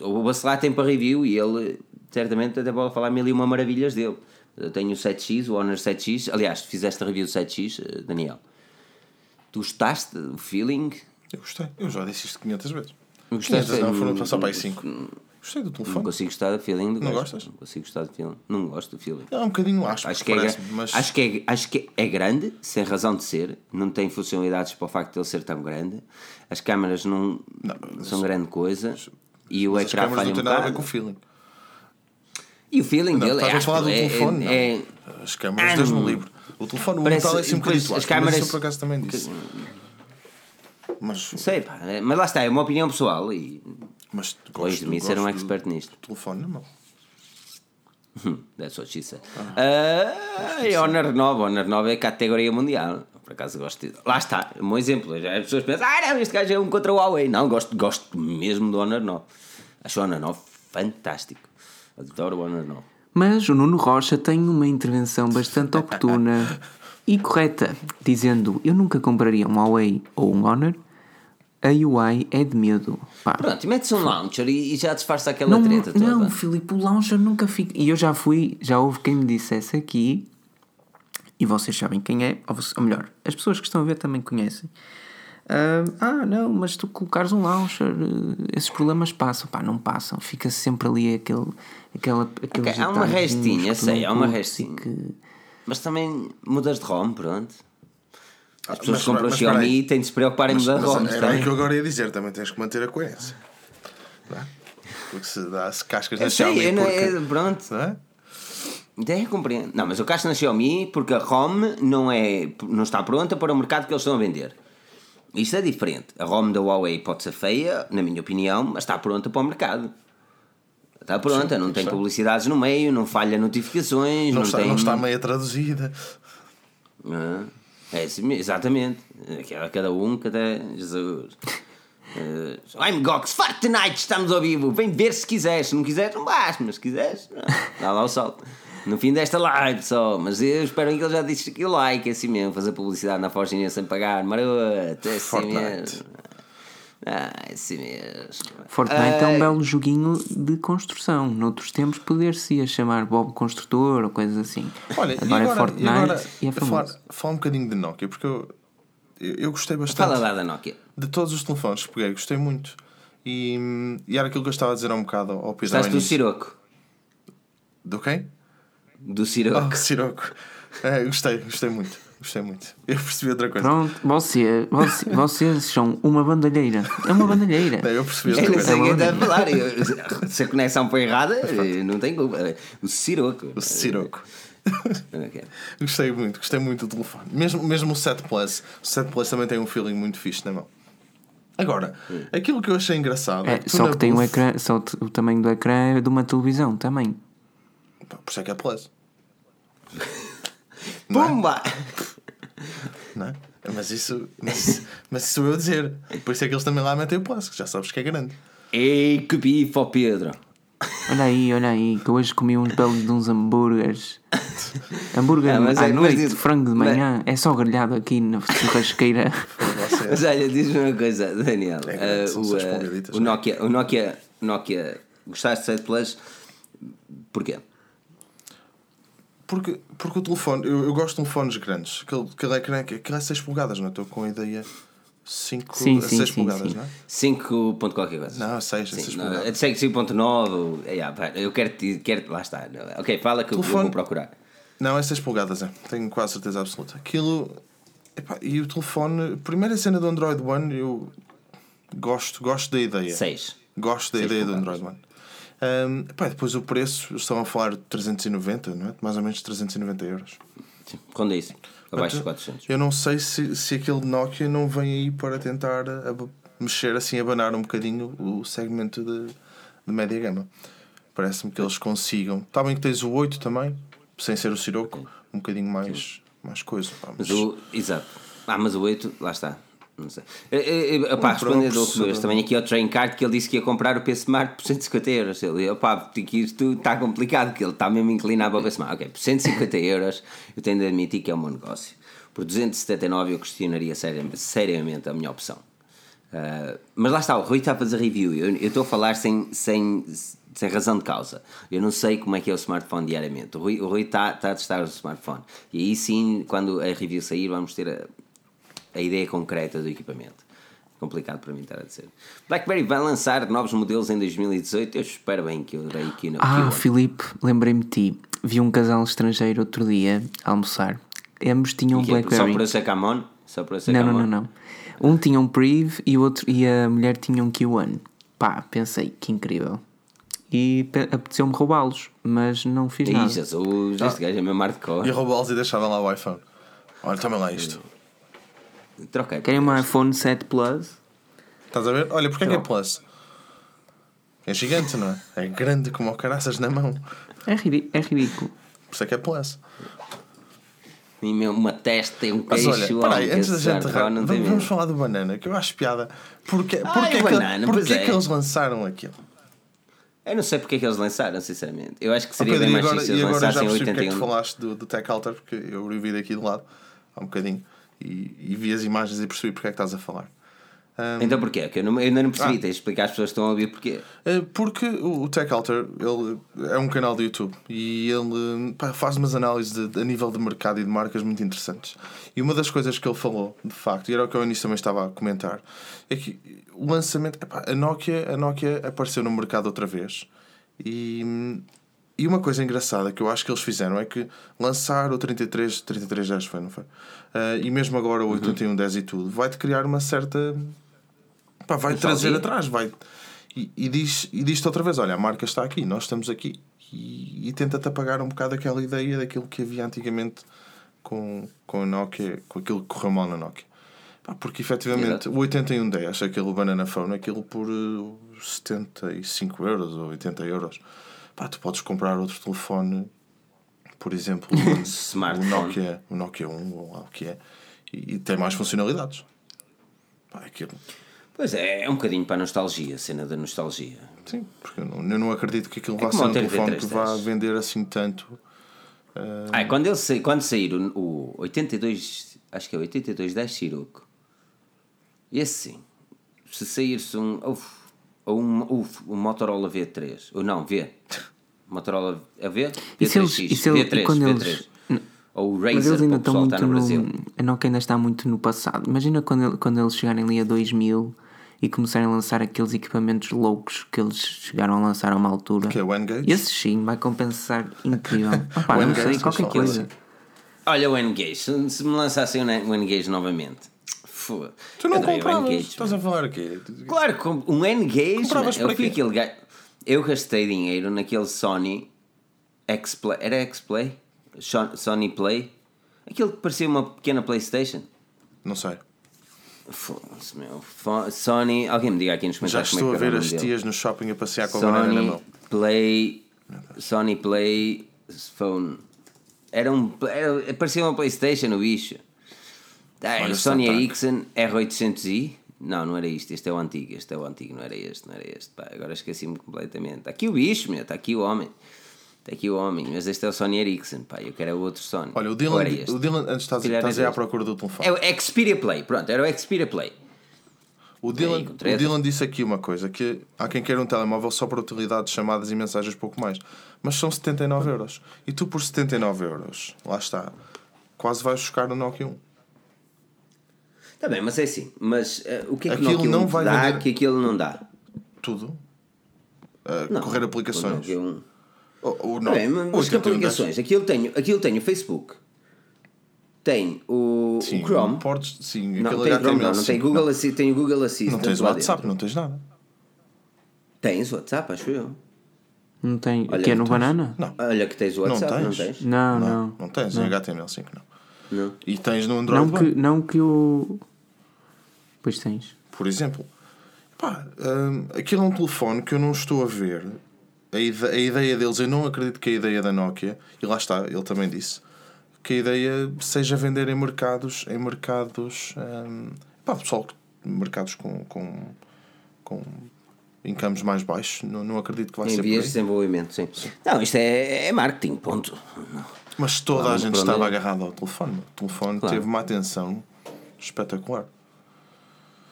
O Bacelar tem para review e ele certamente até pode falar mil e uma maravilhas dele. Eu tenho o 7X, o Honor 7X. Aliás, fizeste a review do 7X, eh, Daniel. Tu gostaste do feeling? Eu gostei, eu já disse isto 500 vezes. Gostei, 500 não, foram passar para aí 5. Gostei do Não telefone. consigo gostar do feeling do Não gajo. gostas? Não consigo gostar do feeling. Não gosto do feeling. É um bocadinho áspero, Acho que, é, mas acho, que é, acho que é grande, sem razão de ser, não tem funcionalidades para o facto de ele ser tão grande. As câmaras não, são grande coisa e o mas as ecrã falha não um têm nada a ver com o feeling. E o feeling Não, dele é, estás a falar do áspero, é- telefone? é- não. As câmaras, Ah, Deus-me não. livre. O telefone, o Parece- metal é assim um bocadinho as mas câmaras- isso eu por acaso também disse. Mas, Sei, pá, é- mas lá está, é uma opinião pessoal e mas longe de mim ser um gosto expert nisto. Telefone na mão. That's what she said. Ah, e Honor 9, Honor 9 é categoria mundial. Por acaso gosto de... Lá está, um bom exemplo. Já as pessoas pensam, ah, não, este gajo é um contra o Huawei. Não, gosto, gosto mesmo do Honor 9. Acho o Honor 9 fantástico. Adoro o Honor 9. Mas o Nuno Rocha tem uma intervenção bastante oportuna e correta, dizendo: Eu nunca compraria um Huawei ou um Honor, a UI é de medo. Pá, Pronto, e metes um launcher e, e já disfarça aquela não, treta toda. não, Filipe, o launcher nunca fica. E eu já fui, já houve quem me dissesse aqui, e vocês sabem quem é, ou, ou melhor, as pessoas que estão a ver também conhecem. Ah, ah, não, mas tu colocares um launcher, eh, esses problemas passam. Pá, não passam. Fica sempre ali aquele. Aquela, aquele Ok, há uma restinha, sei, há uma restinha. que- Mas também mudas de ROM, pronto. As Ah, pessoas que compram Xiaomi têm de se preocupar em mudar ROMs era também. que eu agora ia dizer, também tens que manter a coerência. Não é? Porque se dá-se cascas na Eu sei, Xiaomi eu não, porque... é, pronto. Não é? Até compreendo. Não, mas eu casto na Xiaomi porque a ROM não, é, não está pronta para o mercado que eles estão a vender. Isto é diferente. A ROM da Huawei pode ser feia, na minha opinião, mas está pronta para o mercado. Está pronta, Sim, não tem está. publicidades no meio, não falha notificações, Não, não, está, tem. não está meia traduzida. Ah, é assim mesmo, exatamente. Cada, cada um, cada. Jesus. Eh, I'm Gox, Fortnite, estamos ao vivo. Vem ver se quiseres. Se não quiseres, não vais, mas se quiseres, não. dá lá o salto. No fim desta live só, mas eu espero que ele já disse que o like é assim mesmo, fazer publicidade na Forginha sem pagar, maroto, é assim Fortnite. mesmo. Ah, é assim mesmo. Fortnite é um Ah, belo joguinho de construção. Noutros tempos poder-se ia chamar Bob Construtor ou coisas assim. Olha, agora, e é agora, Fortnite e agora e é famoso. falar um bocadinho de Nokia, porque eu, eu, eu gostei bastante. Fala lá da Nokia. De todos os telefones que peguei, gostei muito. E, e era aquilo que eu estava a dizer há um bocado ao Pedro. Estás do. Siroco. Do quem? Do Siroco. Oh, Siroco. É, gostei, gostei muito. Gostei muito. Eu percebi outra coisa. Pronto, você, você, vocês são uma bandalheira. É uma bandalheira. Não, eu percebi Eu outra não coisa. quem está a falar. Eu- se a conexão foi errada, eh, não tem culpa. O Siroco. O Siroco. Ok. Gostei muito, gostei muito do telefone. Mesmo, mesmo o 7 Plus. O 7 Plus também tem um feeling muito fixe na mão. Agora, aquilo que eu achei engraçado É, só que tem um booth- ecrã, só o tamanho do ecrã é de uma televisão também. Pá, Por isso é que é Plus. Não é? Pumba! Não é? Mas isso, mas, mas isso sou eu a dizer. Por isso é que eles também lá metem o Plus, que já sabes que é grande. Ei, que bife ao Pedro. Olha aí, olha aí, que hoje comi uns belos de uns hambúrgueres. Hambúrguer Ah, mas à é- mas noite, diz- frango de manhã, é só grelhado aqui na churrasqueira. Você- Mas olha, diz-me uma coisa, Daniel. É grande, são o, eh, esponjaditas, o não é? Nokia, o Nokia, Nokia, gostaste de 7 Plus? Porquê? Porque, porque o telefone, eu, eu gosto de telefones grandes. Aquele, aquele ecrã, aquele é 6 polegadas, não é? Estou com a ideia 5 Sim, a sim, 6 sim, polegadas, sim. não é? 5 ponto qualquer coisa. Não, 6, Sim, 6 não, polegadas. eu sei que 5.9, é, yeah, pá, eu quero, te- quero, lá está. Ok, fala que eu- eu Telefone- vou procurar. Não, é 6 polegadas, é. Tenho quase certeza absoluta. Aquilo. epá, e o telefone, primeira cena do Android One, eu gosto, gosto da ideia. 6. Gosto da Seis ideia do polegadas. Android One. Ahm, epá, depois o preço, estão a falar de 390, não é? Mais ou menos 390 euros. Quando é isso? Abaixo de 400. Eu não sei se, se aquele Nokia não vem aí para tentar ab- mexer assim, abanar um bocadinho o segmento de, de média gama. Parece-me que eles consigam. Está bem que tens o 8 também, sem ser o Siroco, um bocadinho mais, mais coisa. pá, Mas mas- o, exato. Ah, mas o 8, lá está. Não sei. Eh, eh, Opá, Um respondendo ao também aqui ao Train Card que ele disse que ia comprar o P Smart por 150 euros. Ele, opá, que isto está complicado, que ele está mesmo inclinado para o Smart. Ok, por 150 euros eu tenho de admitir que é um bom negócio. Por 279 eu questionaria seriamente, seriamente a minha opção. Ah, mas lá está, o Rui está a fazer review. Eu, eu estou a falar sem, sem, sem razão de causa. Eu não sei como é que é o smartphone diariamente. O Rui, o Rui está, está a testar o smartphone. E aí sim, quando a review sair, vamos ter a, a ideia concreta do equipamento. Complicado para mim estar a dizer. BlackBerry vai lançar novos modelos em 2018. Eu espero bem que eu dei aqui no. Ah, Filipe, lembrei-me de ti. Vi um casal estrangeiro outro dia a almoçar. Ambos tinham um é, só Blackberry. para ser Camon? Só para ser Não, não, não, não. Um tinha um Priv e, o outro, e a mulher tinha um Q1. Pá, pensei, que incrível. E pe- apeteceu-me roubá-los, mas não fiz Ih, nada. Jesus, este gajo é mesmo hardcore. E roubá-los e deixavam lá o iPhone. Olha, toma lá isto. Troquei. Querem um iPhone 7 Plus? Estás a ver? Olha, porque é que é Plus? É gigante, não é? É grande como o caraças na mão. É, ri- é ridículo. Por isso é que é Plus. E mesmo uma testa e um Mas queixo. olha, peraí, antes da gente. não vamos, vamos falar do banana, que eu acho piada. Porque, Ai, porque, é, o que, banana, porque é que eles lançaram aquilo? Eu não sei porque é que eles lançaram, sinceramente. Eu acho que seria Pedro, bem mais agora, se e agora já percebi porque é que 81. falaste do, do Tech Alter, porque eu vi daqui do lado há um bocadinho e, e vi as imagens e percebi porque é que estás a falar. Então porquê? Que eu, não- eu ainda não percebi, tens de explicar às pessoas que estão a ouvir porquê. Eh, Porque o Tech Alter ele é um canal de YouTube e ele pá, faz umas análises de, a nível de mercado e de marcas muito interessantes. E uma das coisas que ele falou, de facto, e era o que eu início também estava a comentar, é que o lançamento. epá, a, Nokia, a Nokia apareceu no mercado outra vez e, e uma coisa engraçada que eu acho que eles fizeram é que lançar o 33, 3310 foi, não foi? Eh, e mesmo agora o 8110 e tudo, vai-te criar uma certa Pá, vai trazer atrás, vai. E, e diz, e diz-te outra vez: olha, a marca está aqui, nós estamos aqui. E, e tenta-te apagar um bocado aquela ideia daquilo que havia antigamente com, com a Nokia, com aquilo que correu mal na Nokia. Pá, porque efetivamente Exato. o 8110, aquele Banana Phone, aquilo por uh, 75 euros ou 80 euros. Pá, tu podes comprar outro telefone, por exemplo, o-. Nokia, o Nokia 1, ou lá o que é, e, e tem mais funcionalidades. Pá, aquilo. Pois é, é um bocadinho para a nostalgia, a cena da nostalgia. Sim, porque eu não, eu não acredito que aquilo É vá ser um telefone que 3310. vá vender assim tanto. Ah, quando, ele sa- quando sair o, o 82, acho que é o 8210 Siroco, esse sim, se sair-se um, uf, ou um, uf, um Motorola V3, ou não, V, Motorola é V? E se eles- V3X, e se ele- V3, e quando V3. eles- Ou o Mas Razer, eles ainda estão pessoal que está muito no no. Brasil. A Nokia ainda está muito no passado. Imagina quando, ele- quando eles chegarem ali a 2000 e começarem a lançar aqueles equipamentos loucos que eles chegaram a lançar a uma altura. Que é o N-Gage. Esse sim vai compensar incrível. Opa, O não sei, qualquer só coisa. Olha o N-Gage, se, me lançassem o N-Gage novamente, foda. Tu não o compravas. Estás a falar aqui. Claro, com um N-Gage. Compravas Eu fui quê? aquele gajo. Eu gastei dinheiro naquele Sony X-Play. Era X-Play? Sony Play? Aquele que parecia uma pequena Playstation. Não sei. Foda-se, meu. Sony. Alguém me diga aqui nos Já comentários estou como a é era ver o as dele. tias no shopping a passear com a banana na Sony mão. Play. Sony Play Phone. Era um. Era, parecia uma Playstation o bicho. Ah, Olha, Sony está Ericsson R800i. Não, não era isto. Este é o antigo. Este é o antigo. Não era este. Não era este. Pá, agora esqueci-me completamente. Está aqui o bicho, meu. Está aqui o homem. Está aqui o homem. Mas este é o Sony Ericsson. Pá, eu quero é o outro Sony. Olha, o Dylan, este? o Dylan antes estás, estás aí à procura do telefone. É o Xperia Play. Pronto, era o Xperia Play. O Dylan, o. Dylan disse aqui uma coisa: que há quem queira um telemóvel só para utilidades, chamadas e mensagens, pouco mais. Mas são 79 euros. E tu, por 79 euros, lá está, quase vais buscar o Nokia 1. Está bem, mas é assim. Mas eh, o que é que Aquilo Nokia não 1 vai dá vender- que aquilo não dá? Tudo. Uh, Não, correr aplicações. Nokia 1. O, o, Tá bem, mas, mas que aplicações? Aqui eu tenho, aqui eu tenho o Facebook, tem o, Sim, o Chrome, Portes, sim, não aquele tem Chrome, não, não HTML5, tem Google Assistant, tem o Google Assistant. Não tens o WhatsApp, dentro. não tens nada. Tens o WhatsApp, acho eu. Não tem. Olha, que é não no tens. banana? Não. Olha que tens o Não WhatsApp, não tens. tens? Não, Não, não. não tens, em HTML5 não. Não. E tens no Android Não que, não que o. Pois tens. por exemplo. Pá, hum, aquilo é um telefone que eu não estou a ver. A, ide- a ideia deles, eu não acredito que a ideia da Nokia, e lá está, ele também disse, que a ideia seja vender em mercados, em mercados, hum, pá, pessoal, mercados com, com, com incomes mais baixos, não, não acredito que vai Em ser por vias de desenvolvimento, sim. Não, isto é, é marketing, ponto. Mas toda Não, a gente estava agarrada ao telefone. O telefone Claro. teve uma atenção espetacular.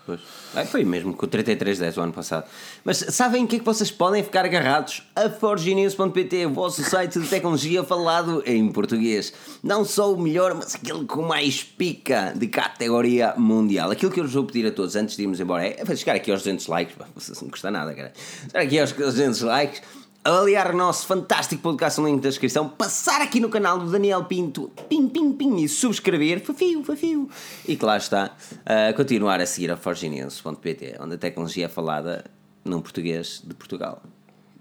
Pois. Ah, foi mesmo com o 3310 o ano passado. Mas sabem o que é que vocês podem ficar agarrados? A forgenews.pt, o vosso site de tecnologia falado em português. Não só o melhor, mas aquele com mais pica de categoria mundial. Aquilo que eu vos vou pedir a todos antes de irmos embora é, é chegar aqui aos 200 likes. Não custa nada, cara. Chegar aqui aos 200 likes. Avaliar o nosso fantástico podcast no link da descrição, passar aqui no canal do Daniel Pinto, pim, pim, pim, e subscrever, fafio, fafio, e que lá está, a continuar a seguir a forginews.pt, onde a tecnologia é falada num português de Portugal.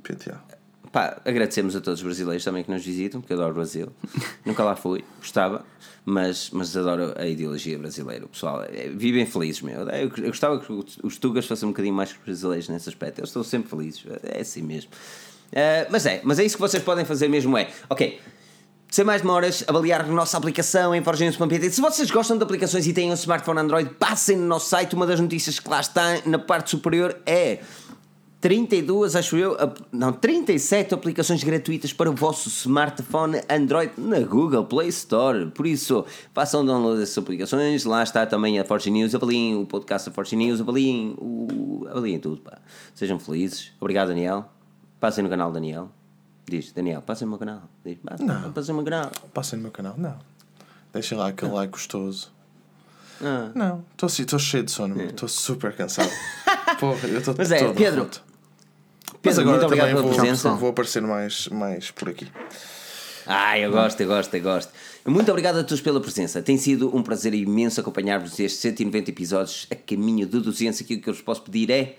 PTA. Pá, agradecemos a todos os brasileiros também que nos visitam, porque eu adoro o Brasil. Nunca lá fui, gostava, mas, mas adoro a ideologia brasileira. O pessoal é, vivem felizes, meu. Eu, eu gostava que os tugas fossem um bocadinho mais que os brasileiros nesse aspecto. Eles estão sempre felizes, é assim mesmo. Ah, mas é, mas é isso que vocês podem fazer mesmo: é, ok. Sem mais demoras, avaliar a nossa aplicação em forgenes.pt. Se vocês gostam de aplicações e têm um smartphone Android, passem no nosso site. Uma das notícias que lá está na parte superior é 32, acho eu, não, 37 aplicações gratuitas para o vosso smartphone Android na Google Play Store. Por isso, façam download dessas aplicações. Lá está também a Forge News. Avaliem o podcast da Forge News. Avaliem, o, avaliem tudo. Pá. Sejam felizes. Obrigado, Daniel. Passem no canal, Daniel. Diz, Daniel, passem no meu canal. Diz, passem, Não. passem no meu canal. Passem no meu canal? Não. Deixem lá aquele like gostoso. Ah. Não, estou assim, estou cheio de sono, estou super cansado. Porra, eu estou Mas é, todo Pedro, roto. Mas Pedro, agora muito obrigado também pela vou, presença. vou aparecer mais, mais por aqui. Ah, eu gosto, eu gosto, eu gosto. Muito obrigado a todos pela presença. Tem sido um prazer imenso acompanhar-vos estes 190 episódios a caminho de 200. Aquilo que eu vos posso pedir é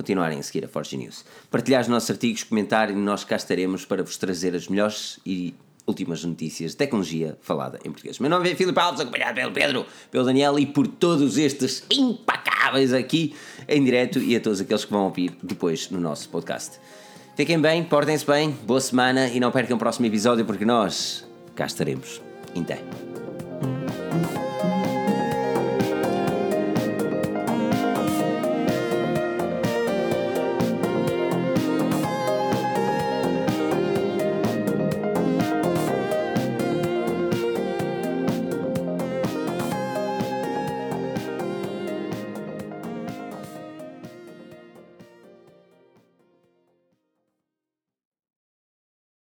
continuarem a seguir a Forge News. Partilhar os nossos artigos, comentar e nós cá estaremos para vos trazer as melhores e últimas notícias de tecnologia falada em português. Meu nome é Filipe Alves, acompanhado pelo Pedro, pelo Daniel e por todos estes impacáveis aqui em direto e a todos aqueles que vão ouvir depois no nosso podcast. Fiquem bem, portem-se bem, boa semana e não percam o próximo episódio porque nós cá estaremos. Então.